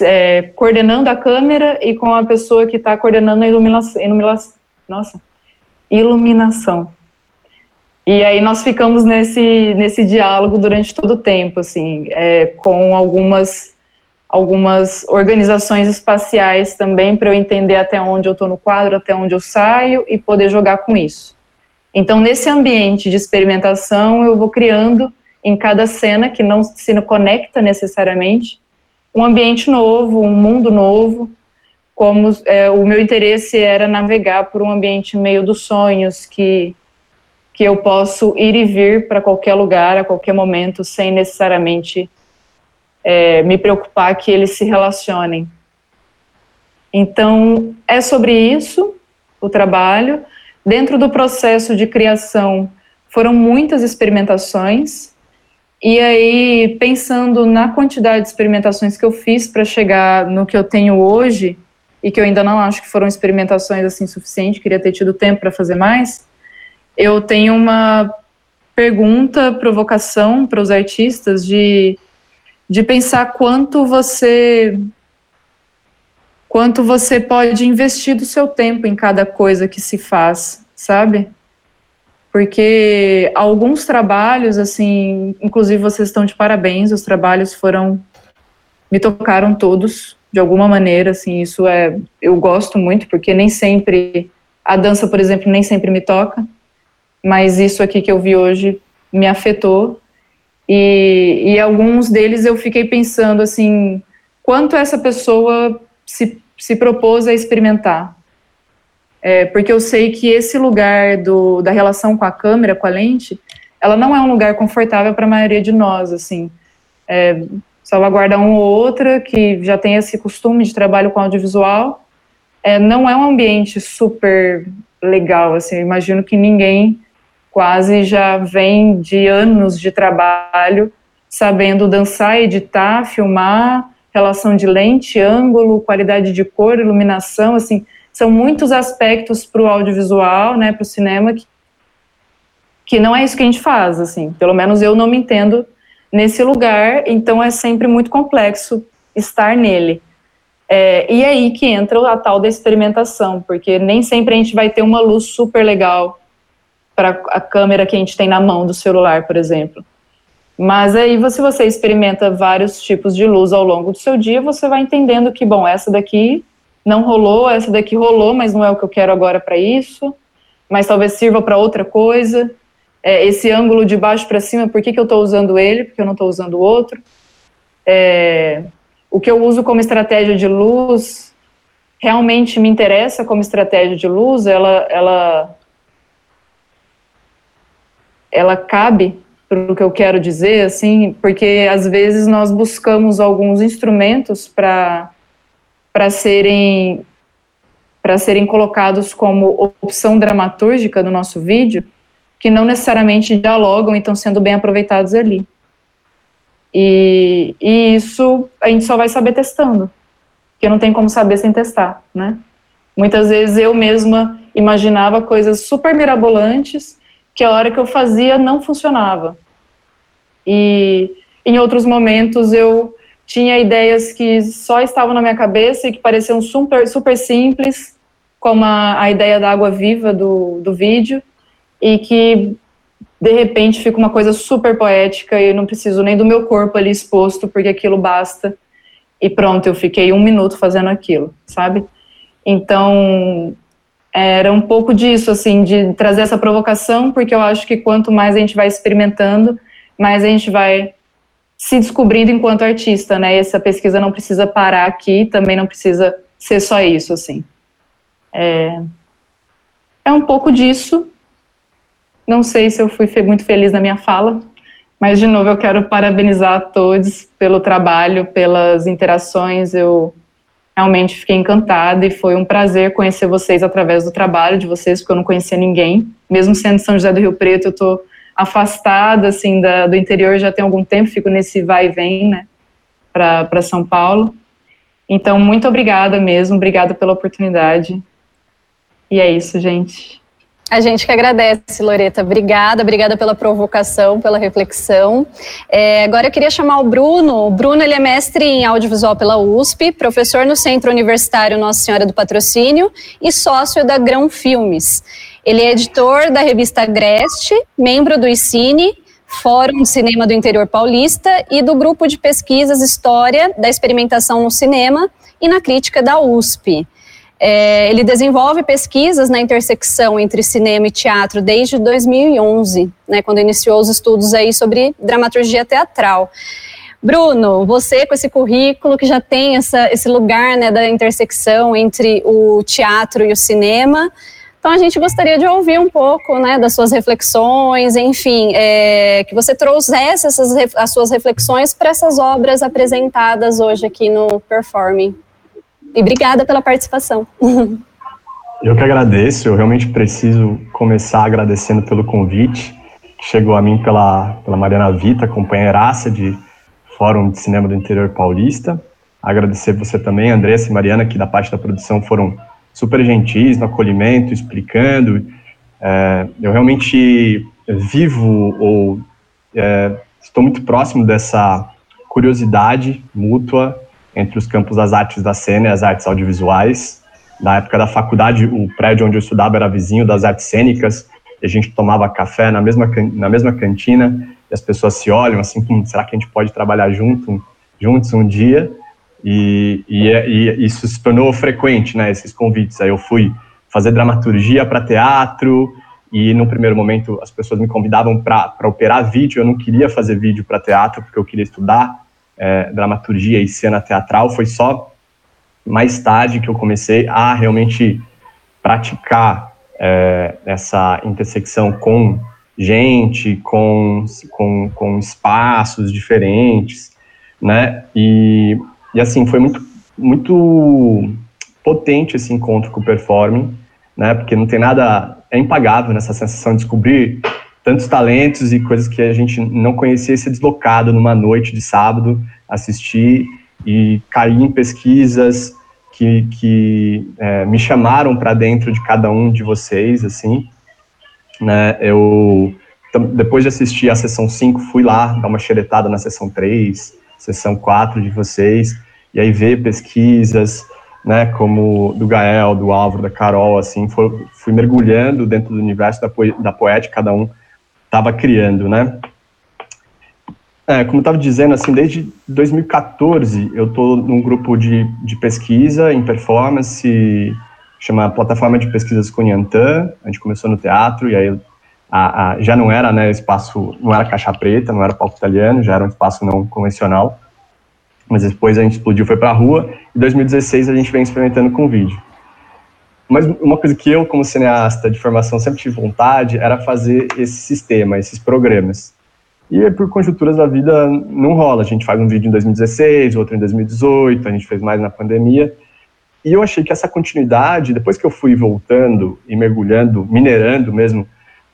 é, coordenando a câmera e com a pessoa que está coordenando a iluminação, iluminação, nossa, iluminação. E aí nós ficamos nesse, nesse diálogo durante todo o tempo, assim, é, com algumas, algumas organizações espaciais também, para eu entender até onde eu estou no quadro, até onde eu saio e poder jogar com isso. Então, nesse ambiente de experimentação, eu vou criando em cada cena, que não se conecta necessariamente, um ambiente novo, um mundo novo, como é, o meu interesse era navegar por um ambiente meio dos sonhos, que, que eu posso ir e vir para qualquer lugar, a qualquer momento, sem necessariamente é, me preocupar que eles se relacionem. Então, é sobre isso o trabalho. Dentro do processo de criação, foram muitas experimentações. E aí, pensando na quantidade de experimentações que eu fiz para chegar no que eu tenho hoje, e que eu ainda não acho que foram experimentações assim suficientes, queria ter tido tempo para fazer mais, eu tenho uma pergunta, provocação para os artistas de, de pensar quanto você quanto você pode investir do seu tempo em cada coisa que se faz, sabe? Porque alguns trabalhos, assim, inclusive vocês estão de parabéns, os trabalhos foram, me tocaram todos, de alguma maneira, assim, isso é, eu gosto muito, porque nem sempre, a dança, por exemplo, nem sempre me toca, mas isso aqui que eu vi hoje me afetou, e, e alguns deles eu fiquei pensando, assim, quanto essa pessoa se, se propôs a experimentar, é, porque eu sei que esse lugar do, da relação com a câmera, com a lente, ela não é um lugar confortável para a maioria de nós, assim, é, salvaguarda um ou outra que já tem esse costume de trabalho com audiovisual. É, não é um ambiente super legal, assim, eu imagino que ninguém quase já vem de anos de trabalho sabendo dançar, editar, filmar, relação de lente, ângulo, qualidade de cor, iluminação, assim, são muitos aspectos para o audiovisual, né, para o cinema, que, que não é isso que a gente faz, assim, pelo menos eu não me entendo nesse lugar, então é sempre muito complexo estar nele. É, e é aí que entra a tal da experimentação, porque nem sempre a gente vai ter uma luz super legal para a câmera que a gente tem na mão do celular, por exemplo. Mas aí, se você experimenta vários tipos de luz ao longo do seu dia, você vai entendendo que, bom, essa daqui não rolou, essa daqui rolou, mas não é o que eu quero agora para isso, mas talvez sirva para outra coisa é, esse ângulo de baixo para cima, por que, que eu estou usando ele, porque eu não estou usando o outro. É, o que eu uso como estratégia de luz realmente me interessa como estratégia de luz, ela, ela, ela cabe para o que eu quero dizer, assim, porque às vezes nós buscamos alguns instrumentos para para serem para serem colocados como opção dramatúrgica no nosso vídeo, que não necessariamente dialogam e estão sendo bem aproveitados ali. E, e isso a gente só vai saber testando, porque não tem como saber sem testar, né? Muitas vezes eu mesma imaginava coisas super mirabolantes que a hora que eu fazia não funcionava. E em outros momentos eu tinha ideias que só estavam na minha cabeça e que pareciam super, super simples, como a, a ideia da água viva do, do vídeo, e que de repente fica uma coisa super poética e eu não preciso nem do meu corpo ali exposto, porque aquilo basta. E pronto, eu fiquei um minuto fazendo aquilo, sabe? Então, era um pouco disso, assim, de trazer essa provocação, porque eu acho que quanto mais a gente vai experimentando, mais a gente vai se descobrindo enquanto artista, né? Essa pesquisa não precisa parar aqui, também não precisa ser só isso, assim. É, é um pouco disso, não sei se eu fui muito feliz na minha fala, mas de novo eu quero parabenizar a todos pelo trabalho, pelas interações. Eu realmente fiquei encantada e foi um prazer conhecer vocês através do trabalho de vocês, porque eu não conhecia ninguém. Mesmo sendo São José do Rio Preto, eu estou afastada assim da, do interior já tem algum tempo, fico nesse vai e vem, né, para São Paulo. Então, muito obrigada mesmo, obrigada pela oportunidade. E é isso, gente. A gente que agradece, Loreta. Obrigada, obrigada pela provocação, pela reflexão. É, agora eu queria chamar o Bruno. O Bruno ele é mestre em audiovisual pela USP, professor no Centro Universitário Nossa Senhora do Patrocínio e sócio da Grão Filmes. Ele é editor da revista Agreste, membro do ICINE, Fórum de Cinema do Interior Paulista e do grupo de pesquisas História da Experimentação no Cinema e na Crítica da USP. É, ele desenvolve pesquisas na intersecção entre cinema e teatro desde 2011, né, quando iniciou os estudos aí sobre dramaturgia teatral. Bruno, você com esse currículo que já tem essa, esse lugar né, da intersecção entre o teatro e o cinema, então a gente gostaria de ouvir um pouco né, das suas reflexões, enfim, é, que você trouxesse essas, as suas reflexões para essas obras apresentadas hoje aqui no Performing. E obrigada pela participação. *laughs* Eu que agradeço, eu realmente preciso começar agradecendo pelo convite que chegou a mim pela, pela Mariana Vita, companheiraça de Fórum de Cinema do Interior Paulista. Agradecer você também, Andressa e Mariana, que da parte da produção foram super gentis no acolhimento, explicando. É, eu realmente vivo ou é, estou muito próximo dessa curiosidade mútua entre os campos das artes da cena e as artes audiovisuais. Na época da faculdade, o prédio onde eu estudava era vizinho das artes cênicas, e a gente tomava café na mesma, na mesma cantina, e as pessoas se olham assim, hum, será que a gente pode trabalhar junto, juntos um dia? E, e, e, isso se tornou frequente, né, esses convites. Aí eu fui fazer dramaturgia para teatro, e no primeiro momento as pessoas me convidavam para operar vídeo, eu não queria fazer vídeo para teatro, porque eu queria estudar é, dramaturgia e cena teatral, foi só mais tarde que eu comecei a realmente praticar é, essa intersecção com gente, com, com, com espaços diferentes, né? E, e assim, foi muito, muito potente esse encontro com o performing, né? Porque não tem nada, é impagável nessa sensação de descobrir tantos talentos e coisas que a gente não conhecia ser deslocado numa noite de sábado, assistir e cair em pesquisas que, que é, me chamaram para dentro de cada um de vocês, assim, né, eu, depois de assistir a sessão 5, fui lá dar uma xeretada na sessão 3, sessão 4 de vocês, e aí ver pesquisas, né, como do Gael, do Álvaro, da Carol, assim, foi, fui mergulhando dentro do universo da, da poética, cada um estava criando, né. É, como eu estava dizendo, assim, desde 2014 eu estou num grupo de, de pesquisa em performance, chama Plataforma de Pesquisas Cunhantã, a gente começou no teatro, e aí a, a, já não era né, espaço, não era caixa preta, não era palco italiano, já era um espaço não convencional, mas depois a gente explodiu, foi para a rua, em 2016 a gente vem experimentando com vídeo. Mas uma coisa que eu, como cineasta de formação, sempre tive vontade era fazer esse sistema, esses programas. E por conjunturas da vida não rola. A gente faz um vídeo em 2016, outro em 2018, a gente fez mais na pandemia. E eu achei que essa continuidade, depois que eu fui voltando e mergulhando, minerando mesmo,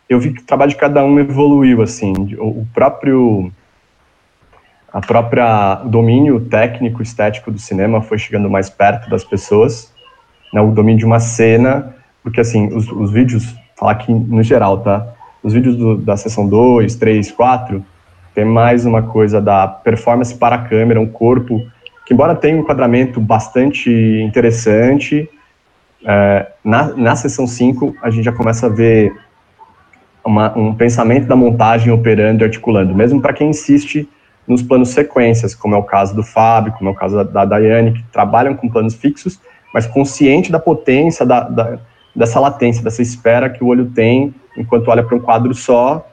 eu vi que o trabalho de cada um evoluiu, assim. O próprio a própria domínio técnico estético do cinema foi chegando mais perto das pessoas, né, o domínio de uma cena, porque assim, os, os vídeos, falar aqui no geral, tá? Os vídeos do, da sessão 2, 3, 4, tem mais uma coisa da performance para a câmera, um corpo que, embora tenha um enquadramento bastante interessante, é, na, na sessão 5 a gente já começa a ver uma, um pensamento da montagem operando e articulando, mesmo para quem insiste nos planos sequências, como é o caso do Fábio, como é o caso da, da Daiane, que trabalham com planos fixos, mas consciente da potência, da, da, dessa latência, dessa espera que o olho tem enquanto olha para um quadro só,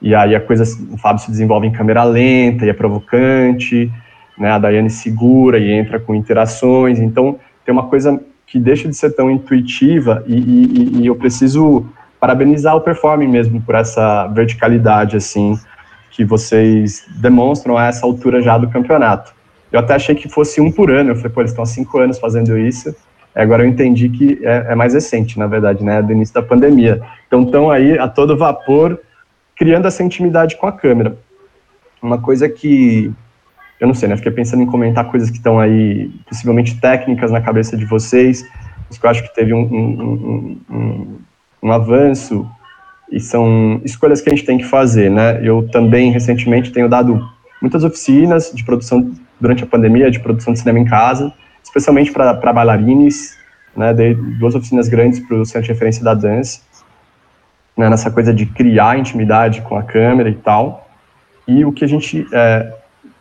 e aí a coisa, o Fábio se desenvolve em câmera lenta e é provocante, né, a Daiane segura e entra com interações, então tem uma coisa que deixa de ser tão intuitiva e, e, e eu preciso parabenizar o performing mesmo por essa verticalidade, assim, que vocês demonstram a essa altura já do campeonato. Eu até achei que fosse um por ano, eu falei, pô, eles estão há cinco anos fazendo isso, Agora eu entendi que é, é, mais recente, na verdade, né, do início da pandemia. Então estão aí a todo vapor, criando essa intimidade com a câmera. Uma coisa que eu não sei, né? Fiquei pensando em comentar coisas que estão aí, possivelmente técnicas na cabeça de vocês, que eu acho que teve um, um, um, um, avanço e são escolhas que a gente tem que fazer, né? Eu também, recentemente, tenho dado muitas oficinas de produção durante a pandemia, de produção de cinema em casa, especialmente para bailarines, né, dei duas oficinas grandes para o Centro de Referência da Dança, né, nessa coisa de criar intimidade com a câmera e tal, e o que a gente, é,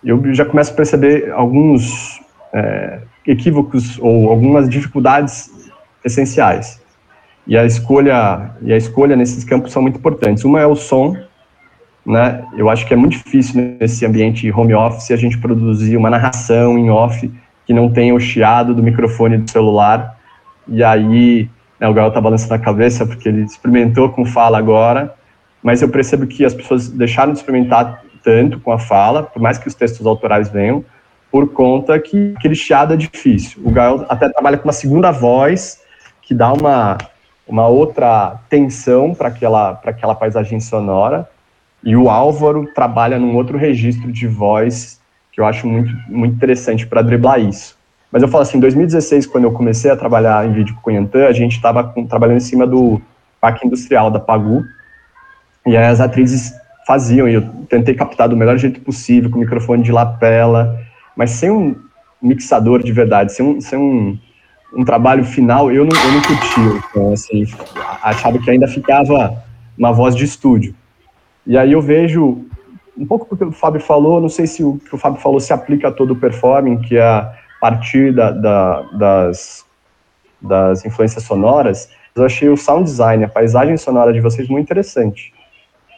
eu já começo a perceber alguns é, equívocos ou algumas dificuldades essenciais, e a escolha e a escolha nesses campos são muito importantes. Uma é o som, né? Eu acho que é muito difícil nesse ambiente home office a gente produzir uma narração em off que não tenha o chiado do microfone do celular. E aí, né, o Gael tá balançando a cabeça porque ele experimentou com fala agora, mas eu percebo que as pessoas deixaram de experimentar tanto com a fala, por mais que os textos autorais venham, por conta que aquele chiado é difícil. O Gael até trabalha com uma segunda voz, que dá uma, uma outra tensão para aquela, aquela paisagem sonora, e o Álvaro trabalha num outro registro de voz que eu acho muito, muito interessante para driblar isso. Mas eu falo assim, em 2016, quando eu comecei a trabalhar em vídeo com o Yantan, a gente estava trabalhando em cima do Parque Industrial da Pagu, e aí as atrizes faziam, e eu tentei captar do melhor jeito possível, com microfone de lapela, mas sem um mixador de verdade, sem um, sem um, um trabalho final, eu não, eu não curti. Então, assim, achava que ainda ficava uma voz de estúdio. E aí eu vejo, um pouco porque o Fábio falou, não sei se o que o Fábio falou se aplica a todo o performing, que é a partir da, da, das, das influências sonoras, eu achei o sound design, a paisagem sonora de vocês muito interessante.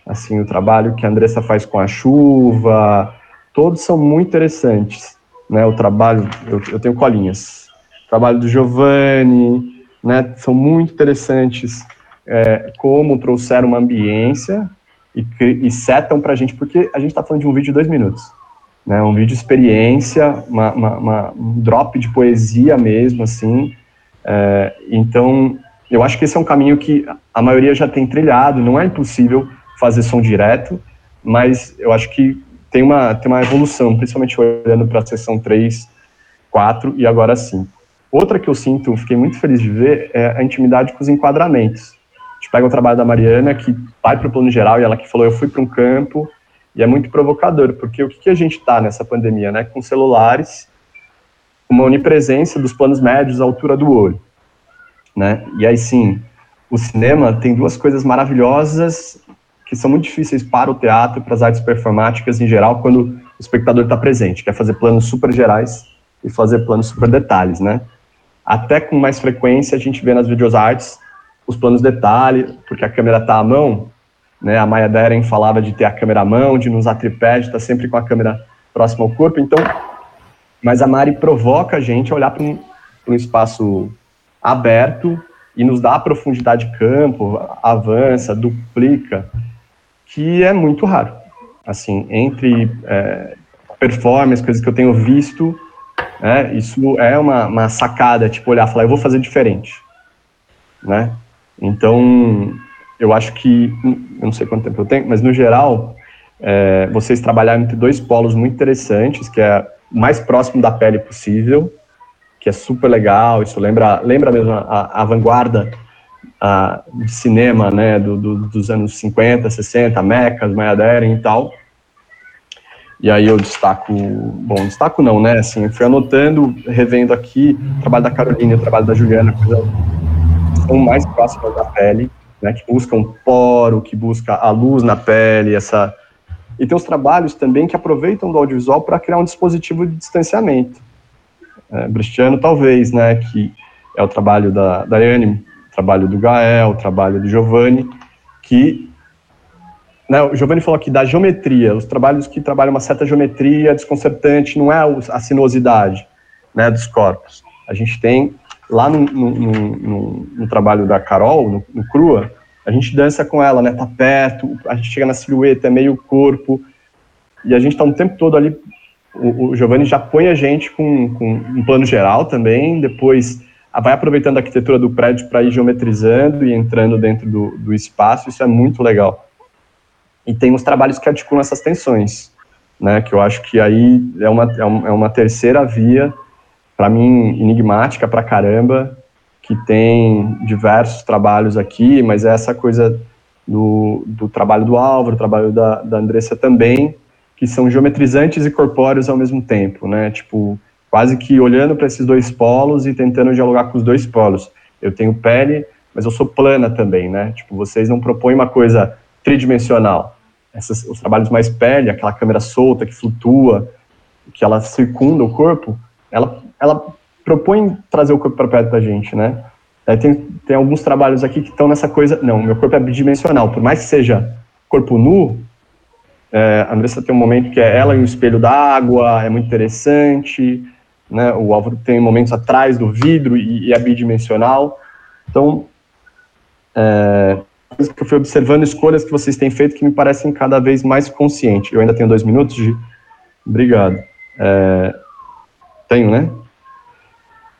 Assim, o trabalho que a Andressa faz com a chuva, todos são muito interessantes, né? O trabalho, eu, eu tenho colinhas, o trabalho do Giovanni, né? São muito interessantes, é, como trouxeram uma ambiência e, e setam para a gente, porque a gente está falando de um vídeo de dois minutos, né? Um vídeo de experiência, uma, uma, uma, um drop de poesia mesmo, assim. É, então, eu acho que esse é um caminho que a maioria já tem trilhado, não é impossível fazer som direto, mas eu acho que tem uma, tem uma evolução, principalmente olhando para a sessão 3, 4 e agora 5. Outra que eu sinto, fiquei muito feliz de ver, é a intimidade com os enquadramentos. Gente pega o trabalho da Mariana, que vai para o plano geral, e ela que falou, eu fui para um campo, e é muito provocador, porque o que, que a gente está nessa pandemia, né? Com celulares, uma onipresença dos planos médios à altura do olho, né? E aí sim, o cinema tem duas coisas maravilhosas que são muito difíceis para o teatro, para as artes performáticas em geral, quando o espectador está presente, que é fazer planos super gerais e fazer planos super detalhes, né? Até com mais frequência a gente vê nas videoartes os planos detalhe, porque a câmera está à mão, né? A Maya Deren falava de ter a câmera à mão, de nos tripé, de estar tá sempre com a câmera próxima ao corpo, então, mas a Mari provoca a gente a olhar para um, um espaço aberto e nos dá a profundidade de campo, avança, duplica, que é muito raro. Assim, entre é, performance, coisas que eu tenho visto, é, isso é uma, uma sacada, tipo, olhar e falar, eu vou fazer diferente, né? Então, eu acho que, eu não sei quanto tempo eu tenho, mas no geral, é, vocês trabalharam entre dois polos muito interessantes, que é o mais próximo da pele possível, que é super legal, isso lembra, lembra mesmo a, a vanguarda uh, de cinema, né, do, do, dos anos 50, 60, Mecas, Mayaderen e tal. E aí eu destaco, bom, destaco não, né, assim, fui anotando, revendo aqui, trabalho da Carolina, trabalho da Juliana, que são mais próximas da pele, né, que buscam poro, que busca a luz na pele, essa... E tem os trabalhos também que aproveitam do audiovisual para criar um dispositivo de distanciamento. É, talvez, né, que é o trabalho da Daiane, trabalho do Gael, o trabalho do Giovanni, que né, o Giovanni falou aqui da geometria, os trabalhos que trabalham uma certa geometria desconcertante, não é a sinuosidade né, dos corpos. A gente tem, lá no, no, no, no trabalho da Carol, no, Crua, a gente dança com ela, né, tá perto, a gente chega na silhueta, é meio corpo, e a gente tá um tempo todo ali, o, o Giovanni já põe a gente com, com um plano geral também, depois vai aproveitando a arquitetura do prédio para ir geometrizando e entrando dentro do, do espaço, isso é muito legal. E tem os trabalhos que articulam essas tensões, né, que eu acho que aí é uma, é uma é terceira via, para mim, enigmática para caramba, que tem diversos trabalhos aqui, mas é essa coisa do, do trabalho do Álvaro, trabalho da, da Andressa também, que são geometrizantes e corpóreos ao mesmo tempo, né, tipo, quase que olhando para esses dois polos e tentando dialogar com os dois polos. Eu tenho pele, mas eu sou plana também, né? Tipo, vocês não propõem uma coisa tridimensional. Essas, os trabalhos mais pele, aquela câmera solta que flutua, que ela circunda o corpo, ela, ela propõe trazer o corpo para perto da gente, né? Aí tem, tem alguns trabalhos aqui que estão nessa coisa, não, meu corpo é bidimensional, por mais que seja corpo nu, É, a Andressa tem um momento que é ela e o espelho da água, é muito interessante, né? O Álvaro tem momentos atrás do vidro e, e é bidimensional. Então, é, eu fui observando escolhas que vocês têm feito que me parecem cada vez mais conscientes. Eu ainda tenho dois minutos de. Obrigado. É, tenho, né?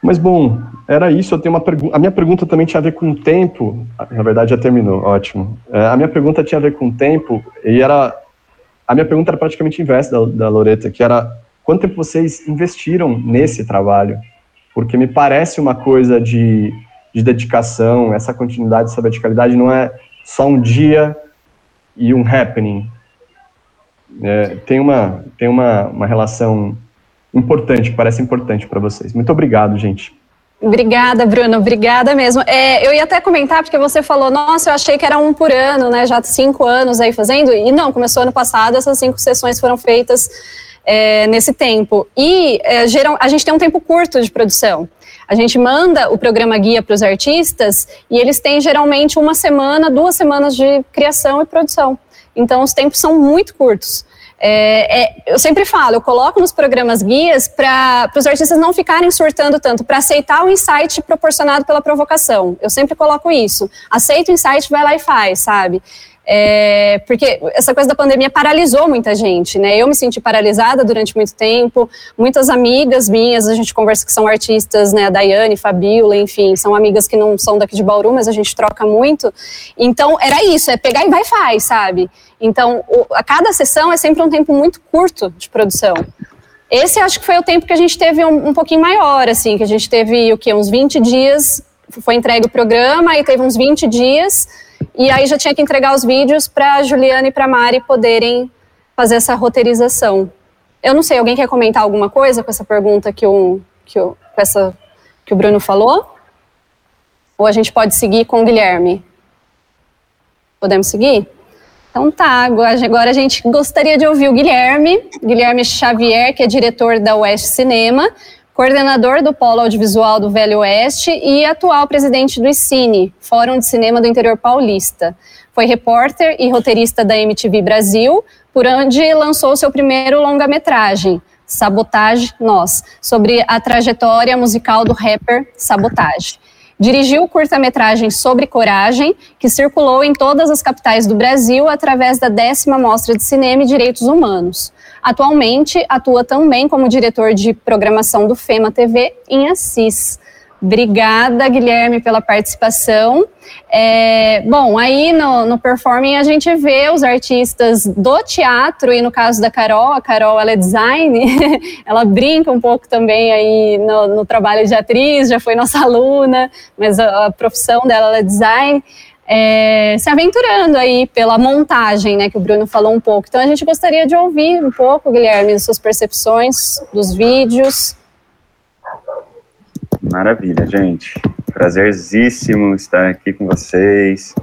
Mas bom, era isso. Eu tenho uma pergunta. A minha pergunta também tinha a ver com o tempo. Na verdade, já terminou. Ótimo. É, a minha pergunta tinha a ver com o tempo e era. A minha pergunta era praticamente inversa da, da Loreta, que era quanto tempo vocês investiram nesse trabalho? Porque me parece uma coisa de, de dedicação, essa continuidade, essa verticalidade não é só um dia e um happening. É, tem uma, tem uma, uma relação importante, parece importante para vocês. Muito obrigado, gente. Obrigada, Bruno, obrigada mesmo. É, eu ia até comentar, porque você falou, nossa, eu achei que era um por ano, né? Já cinco anos aí fazendo, e não, começou ano passado, essas cinco sessões foram feitas é, nesse tempo. E é, a gente tem um tempo curto de produção. A gente manda o programa guia para os artistas e eles têm geralmente uma semana, duas semanas de criação e produção. Então, os tempos são muito curtos. É, é, eu sempre falo, eu coloco nos programas guias para os artistas não ficarem surtando tanto, para aceitar o insight proporcionado pela provocação. Eu sempre coloco isso. Aceita o insight, vai lá e faz, sabe? É, porque essa coisa da pandemia paralisou muita gente, né? Eu me senti paralisada durante muito tempo. Muitas amigas minhas, a gente conversa que são artistas, né? A Daiane, Fabiola, enfim, são amigas que não são daqui de Bauru, mas a gente troca muito. Então, era isso, é pegar e vai faz, sabe? Então, o, a cada sessão é sempre um tempo muito curto de produção. Esse acho que foi o tempo que a gente teve um, um pouquinho maior, assim, que a gente teve o quê? Uns 20 dias, foi entregue o programa, e teve uns 20 dias e aí já tinha que entregar os vídeos para a Juliana e para a Mari poderem fazer essa roteirização. Eu não sei, alguém quer comentar alguma coisa com essa pergunta que o, que o, essa, que o Bruno falou? Ou a gente pode seguir com o Guilherme? Podemos seguir? Então tá, agora a gente gostaria de ouvir o Guilherme, Guilherme Xavier, que é diretor da Oeste Cinema, coordenador do Polo Audiovisual do Velho Oeste e atual presidente do ICINE, Fórum de Cinema do Interior Paulista. Foi repórter e roteirista da MTV Brasil, por onde lançou seu primeiro longa-metragem, Sabotage Nós, sobre a trajetória musical do rapper Sabotage. Dirigiu curta-metragem Sobre Coragem, que circulou em todas as capitais do Brasil através da décima Mostra de Cinema e Direitos Humanos. Atualmente, atua também como diretor de programação do FEMA TV em Assis. Obrigada, Guilherme, pela participação. É, bom, aí no, no performing a gente vê os artistas do teatro, e no caso da Carol, a Carol ela é design, *laughs* ela brinca um pouco também aí no, no trabalho de atriz, já foi nossa aluna, mas a, a profissão dela é design é, se aventurando aí pela montagem, né, que o Bruno falou um pouco. Então a gente gostaria de ouvir um pouco, Guilherme, as suas percepções dos vídeos. Maravilha, gente. Prazerzíssimo estar aqui com vocês,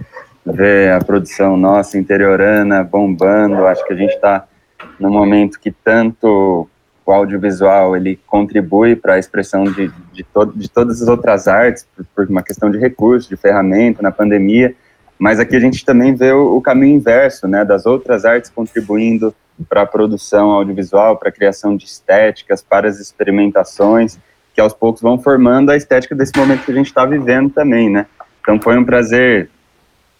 ver a produção nossa interiorana bombando. Acho que a gente está no momento que tanto o audiovisual ele contribui para a expressão de, de, to de todas as outras artes, por, por, uma questão de recurso, de ferramenta na pandemia, mas aqui a gente também vê o, o caminho inverso, né, das outras artes contribuindo para a produção audiovisual, para a criação de estéticas, para as experimentações, que aos poucos vão formando a estética desse momento que a gente está vivendo também, né. Então foi um prazer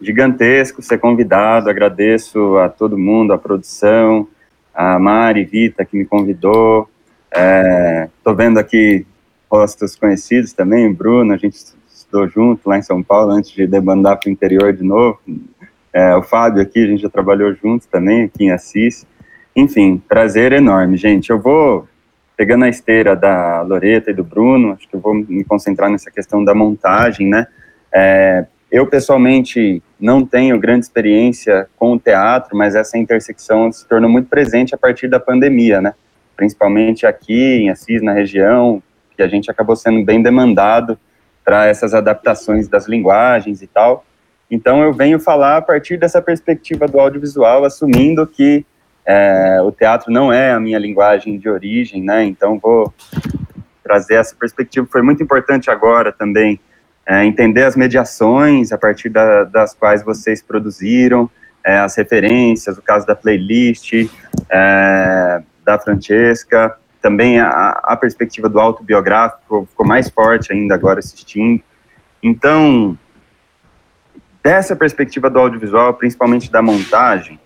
gigantesco ser convidado, agradeço a todo mundo, a produção, a Mari Vita que me convidou. Estou é, vendo aqui rostos conhecidos também, Bruno, a gente estudou junto lá em São Paulo antes de debandar para o interior de novo. É, o Fábio aqui, a gente já trabalhou junto também, aqui em Assis. Enfim, prazer enorme, gente. Eu vou pegando a esteira da Loreta e do Bruno, acho que eu vou me concentrar nessa questão da montagem, né? É, eu, pessoalmente, não tenho grande experiência com o teatro, mas essa intersecção se tornou muito presente a partir da pandemia, né? Principalmente aqui em Assis, na região, que a gente acabou sendo bem demandado para essas adaptações das linguagens e tal. Então, eu venho falar a partir dessa perspectiva do audiovisual, assumindo que é, o teatro não é a minha linguagem de origem, né? Então, vou trazer essa perspectiva. Foi muito importante agora também é, entender as mediações a partir da, das quais vocês produziram, é, as referências, o caso da playlist, é, da Francesca, também a, a perspectiva do autobiográfico ficou mais forte ainda agora assistindo. Então, dessa perspectiva do audiovisual, principalmente da montagem,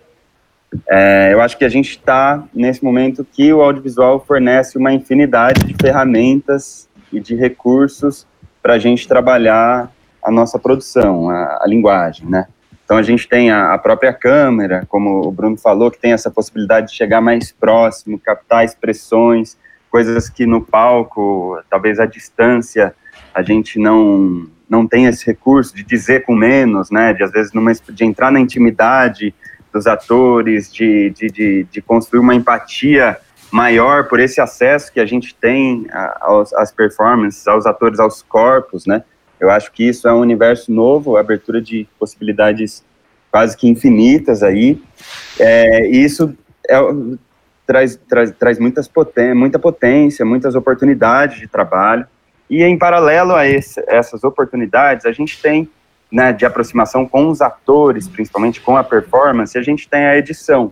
é, eu acho que a gente está nesse momento que o audiovisual fornece uma infinidade de ferramentas e de recursos para a gente trabalhar a nossa produção, a, a, linguagem, né? Então a gente tem a, a, própria câmera, como o Bruno falou, que tem essa possibilidade de chegar mais próximo, captar expressões, coisas que no palco, talvez à distância, a gente não não tem esse recurso de dizer com menos, né? De às vezes numa, de entrar na intimidade dos atores, de, de, de, de construir uma empatia maior por esse acesso que a gente tem às performances, aos atores, aos corpos, né? Eu acho que isso é um universo novo, abertura de possibilidades quase que infinitas aí. É, e isso é, traz, traz, traz muitas poten muita potência, muitas oportunidades de trabalho. E em paralelo a esse, essas oportunidades, a gente tem né, de aproximação com os atores, principalmente com a performance, a gente tem a edição,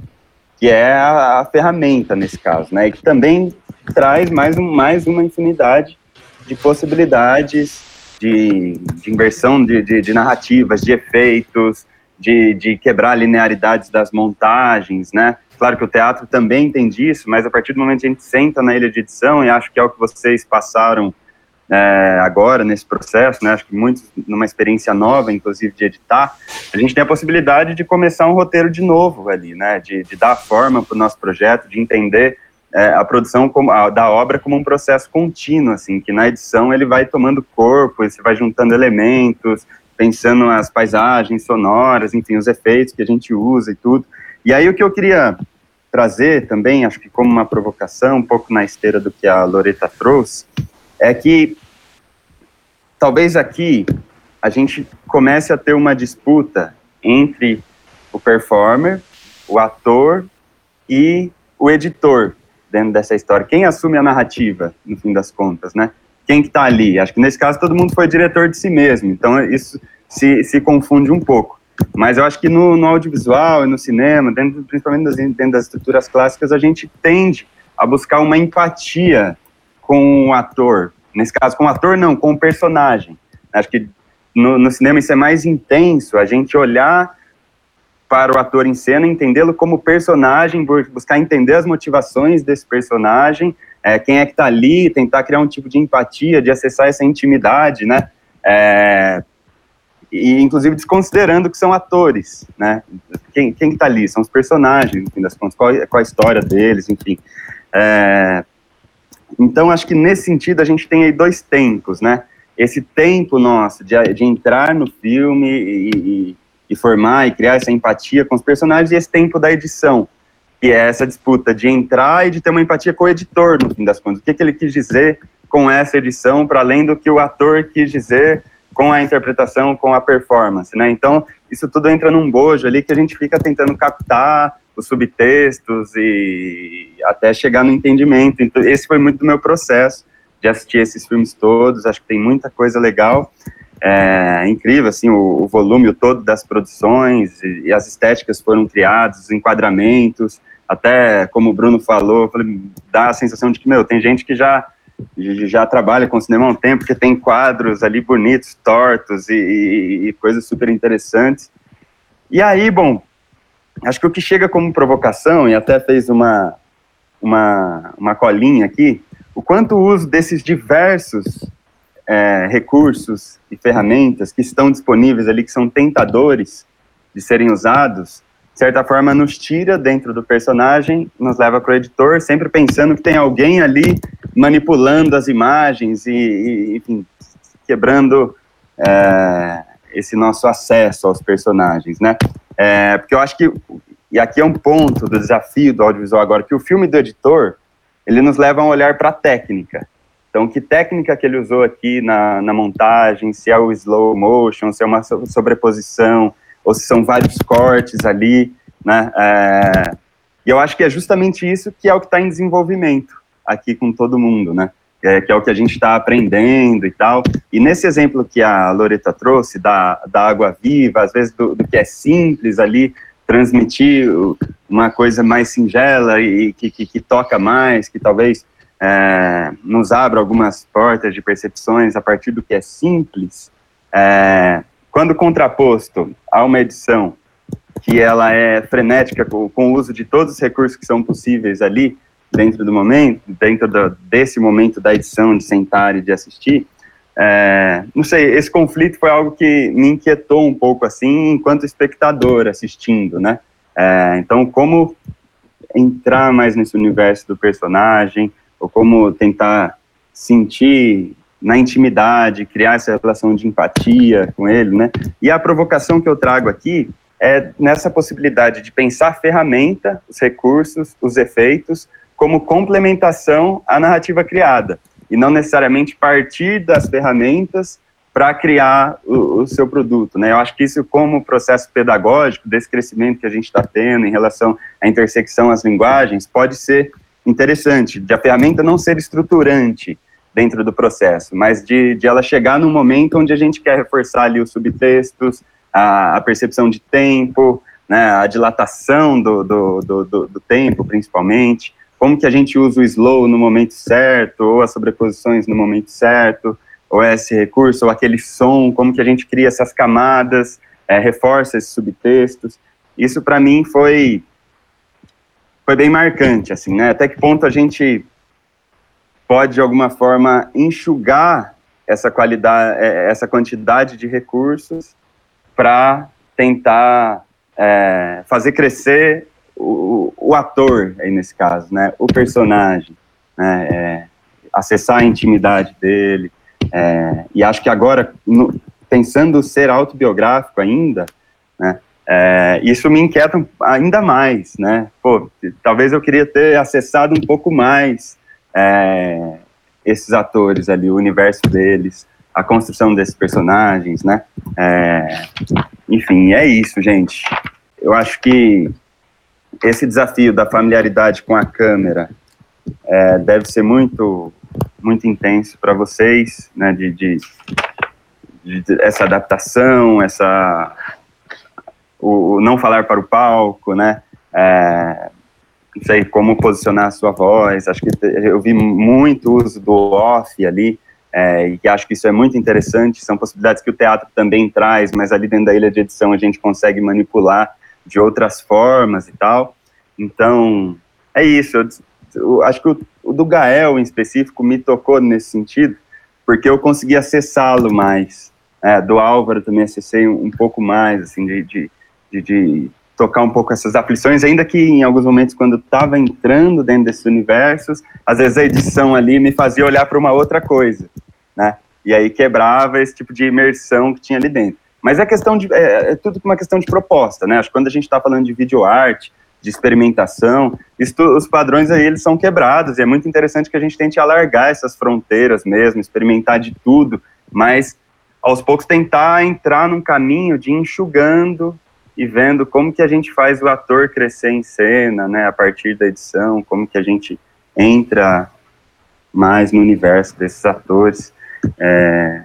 que é a, a ferramenta nesse caso, né, e que também traz mais, um, mais uma infinidade de possibilidades de, de inversão de, de, de, narrativas, de efeitos, de, de quebrar linearidades das montagens, né? Claro que o teatro também tem disso, mas a partir do momento que a gente senta na ilha de edição, e acho que é o que vocês passaram é, agora nesse processo, né? Acho que muitos numa experiência nova, inclusive de editar, a gente tem a possibilidade de começar um roteiro de novo ali, né? De, de dar forma para o nosso projeto, de entender é, a produção como, a, da obra como um processo contínuo, assim, que na edição ele vai tomando corpo, você vai juntando elementos, pensando nas paisagens sonoras, enfim, os efeitos que a gente usa e tudo. E aí o que eu queria trazer também, acho que como uma provocação, um pouco na esteira do que a Loreta trouxe, é que talvez aqui a gente comece a ter uma disputa entre o performer, o ator e o editor dentro dessa história. Quem assume a narrativa, no fim das contas, né? Quem que tá ali? Acho que nesse caso todo mundo foi diretor de si mesmo, então isso se, se confunde um pouco. Mas eu acho que no, no audiovisual e no cinema, dentro, principalmente das, dentro das estruturas clássicas, a gente tende a buscar uma empatia com o ator. Nesse caso, com o ator, não, com o personagem. Acho que no, no cinema isso é mais intenso, a gente olhar para o ator em cena, entendê-lo como personagem, buscar entender as motivações desse personagem, é, quem é que está ali, tentar criar um tipo de empatia, de acessar essa intimidade, né? É, e inclusive desconsiderando que são atores, né? Quem, quem está ali? São os personagens, no fim das contas, qual, qual a história deles, enfim. É, então, acho que nesse sentido a gente tem aí dois tempos, né? Esse tempo nosso de, de entrar no filme e, e, e, formar e criar essa empatia com os personagens, e esse tempo da edição, que é essa disputa de entrar e de ter uma empatia com o editor, no fim das contas. O que, que ele quis dizer com essa edição, para além do que o ator quis dizer com a interpretação, com a performance, né? Então, isso tudo entra num bojo ali que a gente fica tentando captar os subtextos e até chegar no entendimento. Então, esse foi muito do meu processo de assistir esses filmes todos. Acho que tem muita coisa legal. É incrível, assim, o, o volume o todo das produções e, e, as estéticas foram criadas, os enquadramentos, até como o Bruno falou, falei, dá a sensação de que, meu, tem gente que já já trabalha com cinema há um tempo, que tem quadros ali bonitos, tortos e, e, e coisas super interessantes. E aí, bom, acho que o que chega como provocação, e até fez uma, uma, uma colinha aqui, o quanto o uso desses diversos é, recursos e ferramentas que estão disponíveis ali, que são tentadores de serem usados, de certa forma nos tira dentro do personagem, nos leva para o editor, sempre pensando que tem alguém ali manipulando as imagens e, e enfim, quebrando é, esse nosso acesso aos personagens, né? É, porque eu acho que, e aqui é um ponto do desafio do audiovisual agora, que o filme do editor, ele nos leva a um olhar para a técnica. Então, que técnica que ele usou aqui na, na montagem, se é o slow motion, se é uma sobreposição, ou se são vários cortes ali, né? É, e eu acho que é justamente isso que é o que está em desenvolvimento aqui com todo mundo, né? É, que é o que a gente está aprendendo e tal. E nesse exemplo que a Loreta trouxe, da, da água viva, às vezes do, do que é simples ali, transmitir uma coisa mais singela e que, que, que toca mais, que talvez é, nos abra algumas portas de percepções a partir do que é simples, é, quando contraposto a uma edição que ela é frenética com, com, o uso de todos os recursos que são possíveis ali dentro do momento, dentro do, desse momento da edição de sentar e de assistir, é, não sei, esse conflito foi algo que me inquietou um pouco, assim, enquanto espectador assistindo, né? É, então, como entrar mais nesse universo do personagem, ou como tentar sentir na intimidade, criar essa relação de empatia com ele, né? E a provocação que eu trago aqui é nessa possibilidade de pensar a ferramenta, os recursos, os efeitos, como complementação à narrativa criada e não necessariamente partir das ferramentas para criar o, o, seu produto, né? Eu acho que isso, como processo pedagógico desse crescimento que a gente está tendo em relação à intersecção às linguagens, pode ser interessante, de a ferramenta não ser estruturante dentro do processo, mas de, de ela chegar num momento onde a gente quer reforçar ali os subtextos, a, a percepção de tempo, né, a dilatação do, do, do, do, do tempo, principalmente, como que a gente usa o slow no momento certo, ou as sobreposições no momento certo, ou esse recurso, ou aquele som, como que a gente cria essas camadas, é, reforça esses subtextos. Isso para mim foi foi bem marcante, assim, né? Até que ponto a gente pode de alguma forma enxugar essa qualidade, é, essa quantidade de recursos para tentar é, fazer crescer o, o, ator, aí nesse caso, né, o personagem, né, é, acessar a intimidade dele, é, e acho que agora, no, pensando ser autobiográfico ainda, né, é, isso me inquieta ainda mais, né, pô, talvez eu queria ter acessado um pouco mais é, esses atores ali, o universo deles, a construção desses personagens, né, é, enfim, é isso, gente, eu acho que esse desafio da familiaridade com a câmera é, deve ser muito muito intenso para vocês, né, de, de, de, essa adaptação, essa o, o, não falar para o palco, né, é, não sei como posicionar a sua voz, acho que eu vi muito uso do off ali, é, e acho que isso é muito interessante, são possibilidades que o teatro também traz, mas ali dentro da ilha de edição a gente consegue manipular de outras formas e tal. Então, é isso. Eu, eu acho que o, o, do Gael, em específico, me tocou nesse sentido, porque eu consegui acessá-lo mais. É, do Álvaro também acessei um, um pouco mais, assim, de, de, de, de, tocar um pouco essas aflições, ainda que em alguns momentos, quando estava entrando dentro desses universos, às vezes a edição ali me fazia olhar para uma outra coisa, né? E aí quebrava esse tipo de imersão que tinha ali dentro. Mas é questão de. É, é tudo uma questão de proposta, né? Acho que quando a gente está falando de videoarte, de experimentação, isso, os padrões aí eles são quebrados, e é muito interessante que a gente tente alargar essas fronteiras mesmo, experimentar de tudo, mas aos poucos tentar entrar num caminho de enxugando e vendo como que a gente faz o ator crescer em cena, né, a partir da edição, como que a gente entra mais no universo desses atores. É,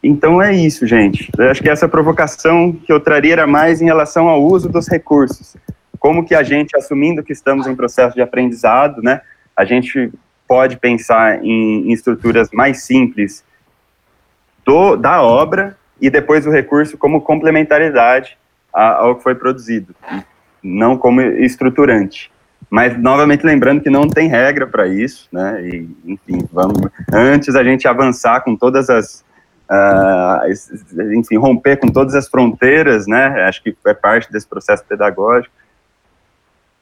então é isso, gente. Eu acho que essa provocação que eu traria era mais em relação ao uso dos recursos. Como que a gente, assumindo que estamos em processo de aprendizado, né, a gente pode pensar em, em estruturas mais simples do, da obra e depois o recurso como complementaridade ao que foi produzido, não como estruturante. Mas, novamente, lembrando que não tem regra para isso, né? E, enfim, vamos. Antes a gente avançar com todas as uh, enfim, romper com todas as fronteiras, né? Acho que é parte desse processo pedagógico,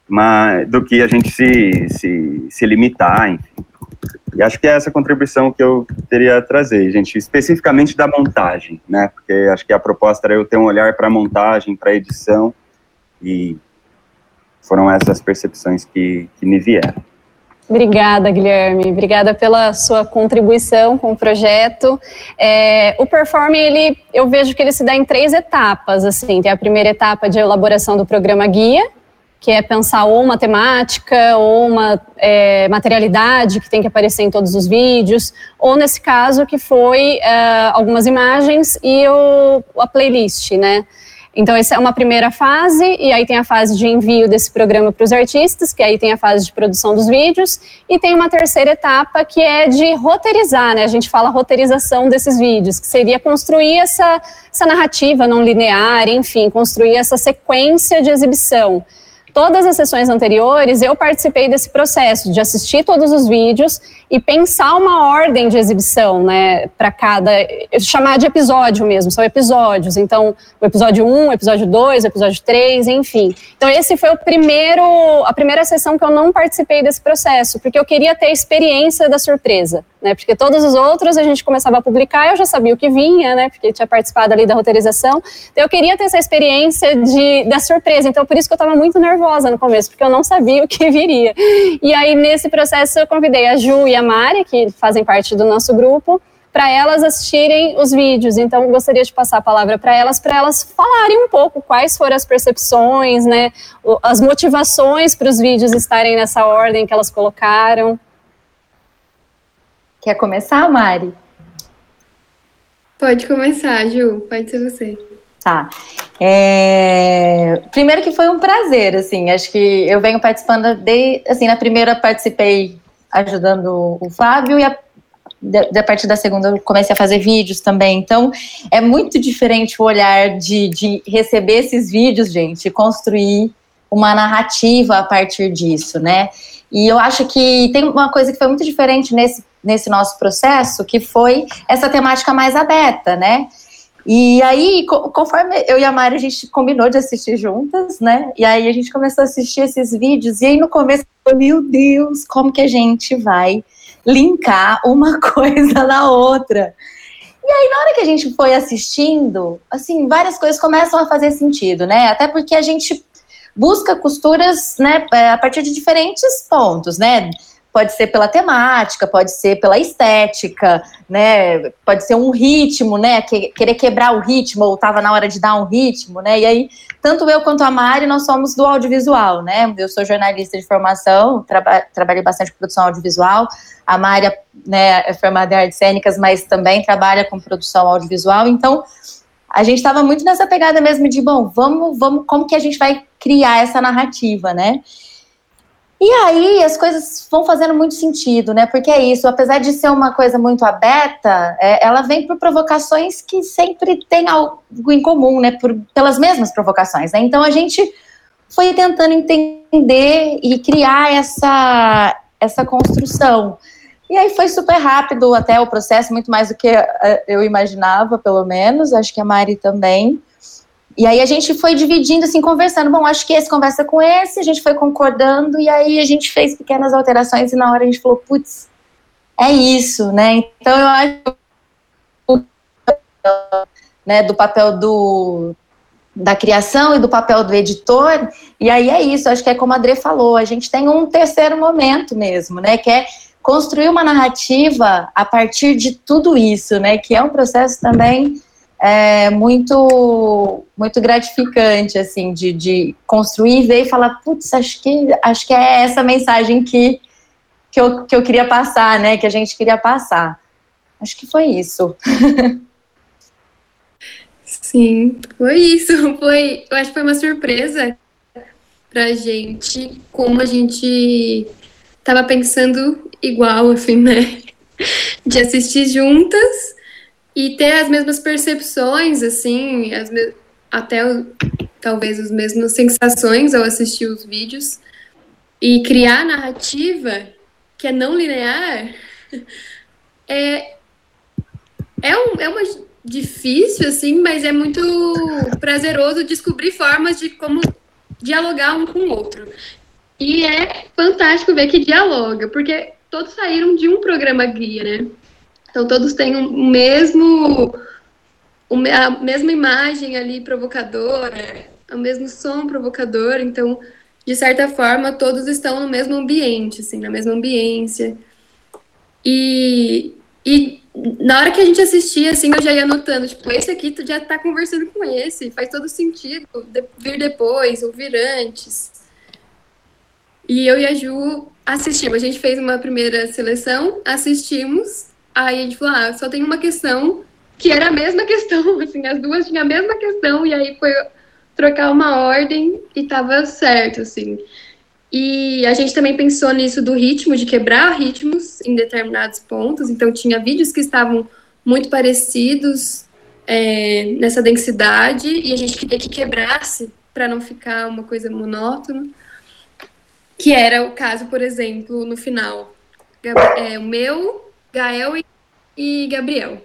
mas do que a gente se, se, se limitar, enfim. E acho que é essa contribuição que eu teria a trazer, gente, especificamente da montagem, né? Porque acho que a proposta era eu ter um olhar para a montagem, para edição, e foram essas percepções que, que me vieram. Obrigada, Guilherme. Obrigada pela sua contribuição com o projeto. É, o Perform, ele, eu vejo que ele se dá em três etapas. Assim, tem a primeira etapa de elaboração do programa guia, que é pensar ou uma temática ou uma é, materialidade que tem que aparecer em todos os vídeos, ou nesse caso que foi é, algumas imagens e o, a playlist, né? Então, essa é uma primeira fase, e aí tem a fase de envio desse programa para os artistas, que aí tem a fase de produção dos vídeos, e tem uma terceira etapa que é de roteirizar, né? A gente fala roteirização desses vídeos, que seria construir essa, essa narrativa não linear, enfim, construir essa sequência de exibição todas as sessões anteriores, eu participei desse processo de assistir todos os vídeos e pensar uma ordem de exibição, né, para cada, chamar de episódio mesmo, são episódios. Então, o episódio 1, o episódio 2, o episódio 3, enfim. Então, esse foi o primeiro, a primeira sessão que eu não participei desse processo, porque eu queria ter a experiência da surpresa, né, porque todos os outros a gente começava a publicar, eu já sabia o que vinha, né, porque tinha participado ali da roteirização. Então, eu queria ter essa experiência de, da surpresa, então por isso que eu estava muito nervosa no começo, porque eu não sabia *laughs* o que viria. E aí, nesse processo, eu convidei a Ju e a Mari, que fazem parte do nosso grupo, para elas assistirem os vídeos. Então, gostaria de passar a palavra para elas, para elas falarem um pouco quais foram as percepções, né, as motivações para os vídeos estarem nessa ordem que elas colocaram. Quer começar, Mari? Pode começar, Ju, pode ser você. Tá. É... Primeiro que foi um prazer, assim, acho que eu venho participando de, assim, na primeira participei ajudando o Fábio e a, de, a partir da segunda eu comecei a fazer vídeos também, então é muito diferente o olhar de, de receber esses vídeos, gente, e construir uma narrativa a partir disso, né, e eu acho que tem uma coisa que foi muito diferente nesse, nesse nosso processo, que foi essa temática mais aberta, né, e aí, conforme eu e a Mari, a gente combinou de assistir juntas, né? E aí a gente começou a assistir esses vídeos, e aí no começo, meu Deus, como que a gente vai linkar uma *laughs* coisa na outra? E aí, na hora que a gente foi assistindo, assim, várias coisas começam a fazer sentido, né? Até porque a gente busca costuras, né, a partir de diferentes pontos, né? Pode ser pela temática, pode ser pela estética, né? Pode ser um ritmo, né? Que, querer quebrar o ritmo, ou estava na hora de dar um ritmo, né? E aí, tanto eu quanto a Mari, nós somos do audiovisual, né? Eu sou jornalista de formação, traba trabalhei bastante com produção audiovisual. A Mari né, é formada em artes cênicas, mas também trabalha com produção audiovisual. Então, a gente estava muito nessa pegada mesmo de, bom, vamos, vamos, como que a gente vai criar essa narrativa, né? E aí as coisas vão fazendo muito sentido, né? Porque é isso, apesar de ser uma coisa muito aberta, é, ela vem por provocações que sempre tem algo em comum, né? Por, pelas mesmas provocações, né? Então a gente foi tentando entender e criar essa, essa construção. E aí foi super rápido até o processo, muito mais do que eh, eu imaginava, pelo menos, acho que a Mari também. E aí a gente foi dividindo, assim, conversando. Bom, acho que esse conversa com esse, a gente foi concordando, e aí a gente fez pequenas alterações, e na hora a gente falou, putz, é isso, né? Então eu acho né, do papel do, da criação e do papel do editor, e aí é isso, acho que é como a André falou, a gente tem um terceiro momento mesmo, né, que é construir uma narrativa a partir de tudo isso, né, que é um processo também é muito muito gratificante assim de, de construir ver e falar putz acho que acho que é essa mensagem que que eu, que eu queria passar né que a gente queria passar. Acho que foi isso. *laughs* Sim foi isso. Foi eu acho que foi uma surpresa pra gente como a gente tava pensando igual assim né *laughs* de assistir juntas e ter as mesmas percepções, assim, as me até talvez as mesmas sensações ao assistir os vídeos e criar narrativa que é não linear *laughs* é é, um, é uma difícil assim, mas é muito prazeroso descobrir formas de como dialogar um com o outro. E é fantástico ver que dialoga, porque todos saíram de um programa guia, né? Então todos têm o um mesmo a mesma imagem ali provocadora, o mesmo som provocador, então de certa forma todos estão no mesmo ambiente, assim, na mesma ambiência. E, e na hora que a gente assistia, assim, eu já ia notando, tipo, esse aqui tu já tá conversando com esse, faz todo sentido de, vir depois, ou vir antes. E eu e a Ju assistimos, a gente fez uma primeira seleção, assistimos, Aí a gente falou, ah, só tem uma questão que era a mesma questão, *laughs* assim, as duas tinham a mesma questão, e aí foi trocar uma ordem e tava certo, assim. E a gente também pensou nisso do ritmo, de quebrar ritmos em determinados pontos. Então, tinha vídeos que estavam muito parecidos é, nessa densidade e a gente queria que quebrasse para não ficar uma coisa monótona. Que era o caso, por exemplo, no final. É, o meu, Gael e Gabriel.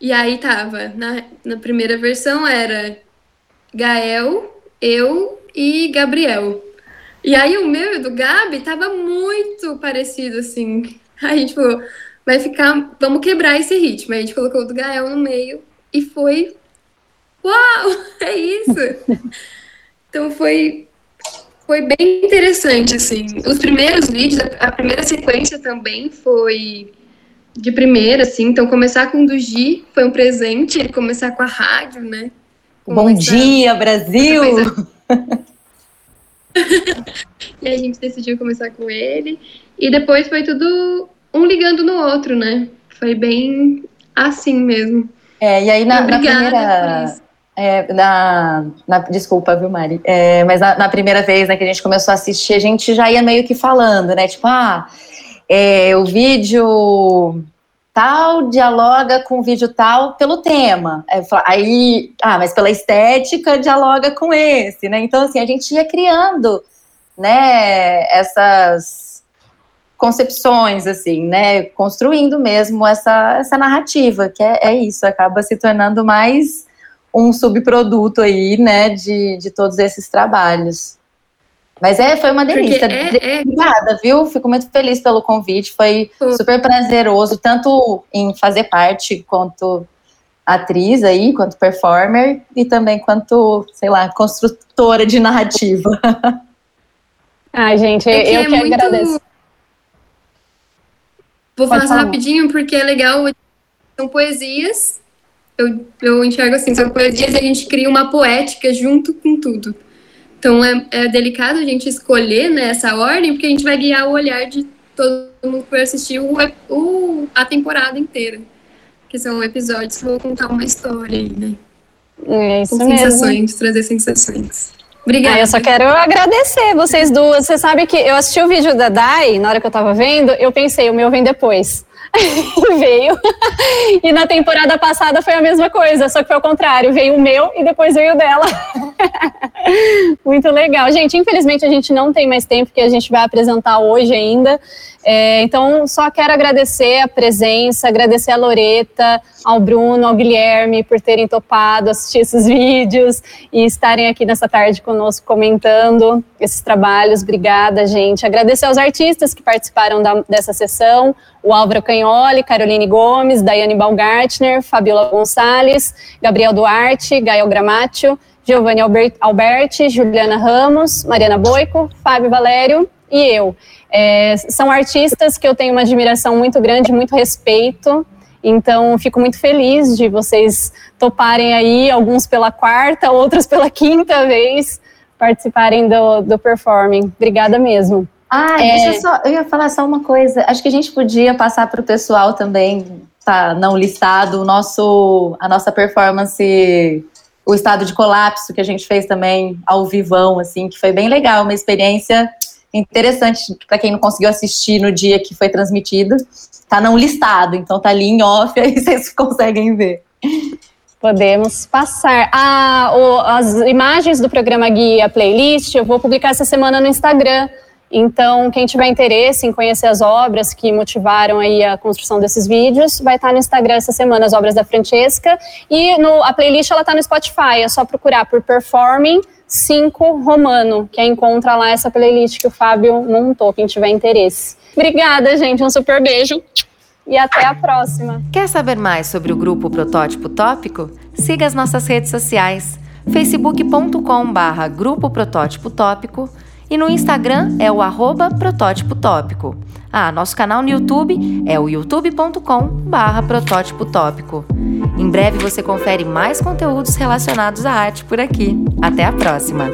E aí tava, na, na primeira versão era Gael, eu e Gabriel. E aí o meu e o do Gabi tava muito parecido, assim. Aí, tipo, vai ficar. Vamos quebrar esse ritmo. Aí a gente colocou o do Gael no meio e foi. Uau! *laughs* É isso! então foi. Foi bem interessante, assim. Os primeiros vídeos, a primeira sequência também foi de primeira, assim. Então, começar com o do Gi foi um presente, começar com a rádio, né? Bom dia, Brasil! *laughs* e a gente decidiu começar com ele. E depois foi tudo um ligando no outro, né? Foi bem assim mesmo. É, e aí na, na primeira. É, na, na, desculpa, viu, Mari? É, mas na, na, primeira vez né, que a gente começou a assistir, a gente já ia meio que falando, né? Tipo, ah, é, o vídeo tal dialoga com o vídeo tal pelo tema. Aí, ah, mas pela estética dialoga com esse, né? Então, assim, a gente ia criando, né, essas concepções, assim, né, construindo mesmo essa, essa narrativa, que é, é isso, acaba se tornando mais um subproduto aí, né, de, de todos esses trabalhos. Mas é, foi uma delícia. É, é... Obrigada, viu? Fico muito feliz pelo convite. Foi super prazeroso, tanto em fazer parte quanto atriz aí, quanto performer, e também quanto, sei lá, construtora de narrativa. *laughs* Ai, gente, é que eu é que muito... agradeço. Vou Pode falar, falar rapidinho, porque é legal. São poesias. Eu, eu enxergo assim, são poesias e a gente cria uma poética junto com tudo. Então é, é delicado a gente escolher né, essa ordem, porque a gente vai guiar o olhar de todo mundo que vai assistir o, o, a temporada inteira. Que são episódios que vão contar uma história aí, né? É isso Com mesmo. sensações, trazer sensações. Obrigada. Ah, eu só quero agradecer vocês duas. Você sabe que eu assisti o vídeo da Dai, na hora que eu tava vendo, eu pensei, o meu vem depois. *laughs* veio. E na temporada passada foi a mesma coisa, só que foi o contrário. Veio o meu e depois veio o dela. *laughs* *laughs* Muito legal. Gente, infelizmente a gente não tem mais tempo que a gente vai apresentar hoje ainda. É, então, só quero agradecer a presença, agradecer a Loreta, ao Bruno, ao Guilherme por terem topado assistir esses vídeos e estarem aqui nessa tarde conosco comentando esses trabalhos. Obrigada, gente. Agradecer aos artistas que participaram da, dessa sessão: o Álvaro Canholi, Caroline Gomes, Daiane Baumgartner, Fabiola Gonçalves, Gabriel Duarte, Gael Gramaccio, Giovanni Alberti, Juliana Ramos, Mariana Boico, Fábio Valério e eu. É, são artistas que eu tenho uma admiração muito grande, muito respeito. Então, fico muito feliz de vocês toparem aí, alguns pela quarta, outros pela quinta vez, participarem do, do performing. Obrigada mesmo. Ah, é... deixa eu só, eu ia falar só uma coisa. Acho que a gente podia passar para o pessoal também, tá não listado, o nosso, a nossa performance, o estado de colapso que a gente fez também ao vivão, assim, que foi bem legal, uma experiência interessante para quem não conseguiu assistir no dia que foi transmitido. Tá não listado, então tá ali em off, *laughs* aí vocês conseguem ver. Podemos passar. Ah, o, as imagens do programa Guia Playlist eu vou publicar essa semana no Instagram. Então, quem tiver interesse em conhecer as obras que motivaram aí a construção desses vídeos, vai estar no Instagram essa semana, as obras da Francesca. E no, a playlist ela está no Spotify, é só procurar por Performing 5 Romano, que encontra lá essa playlist que o Fábio montou, quem tiver interesse. Obrigada, gente. Um super beijo e até a próxima. Quer saber mais sobre o grupo Protótipo Tópico? Siga as nossas redes sociais: facebook.com/barra Grupo Protótipo Tópico e no Instagram é o arroba Protótipo Tópico. Ah, nosso canal no YouTube é o youtube.com/barra Protótipo Tópico. Em breve você confere mais conteúdos relacionados à arte por aqui. Até a próxima!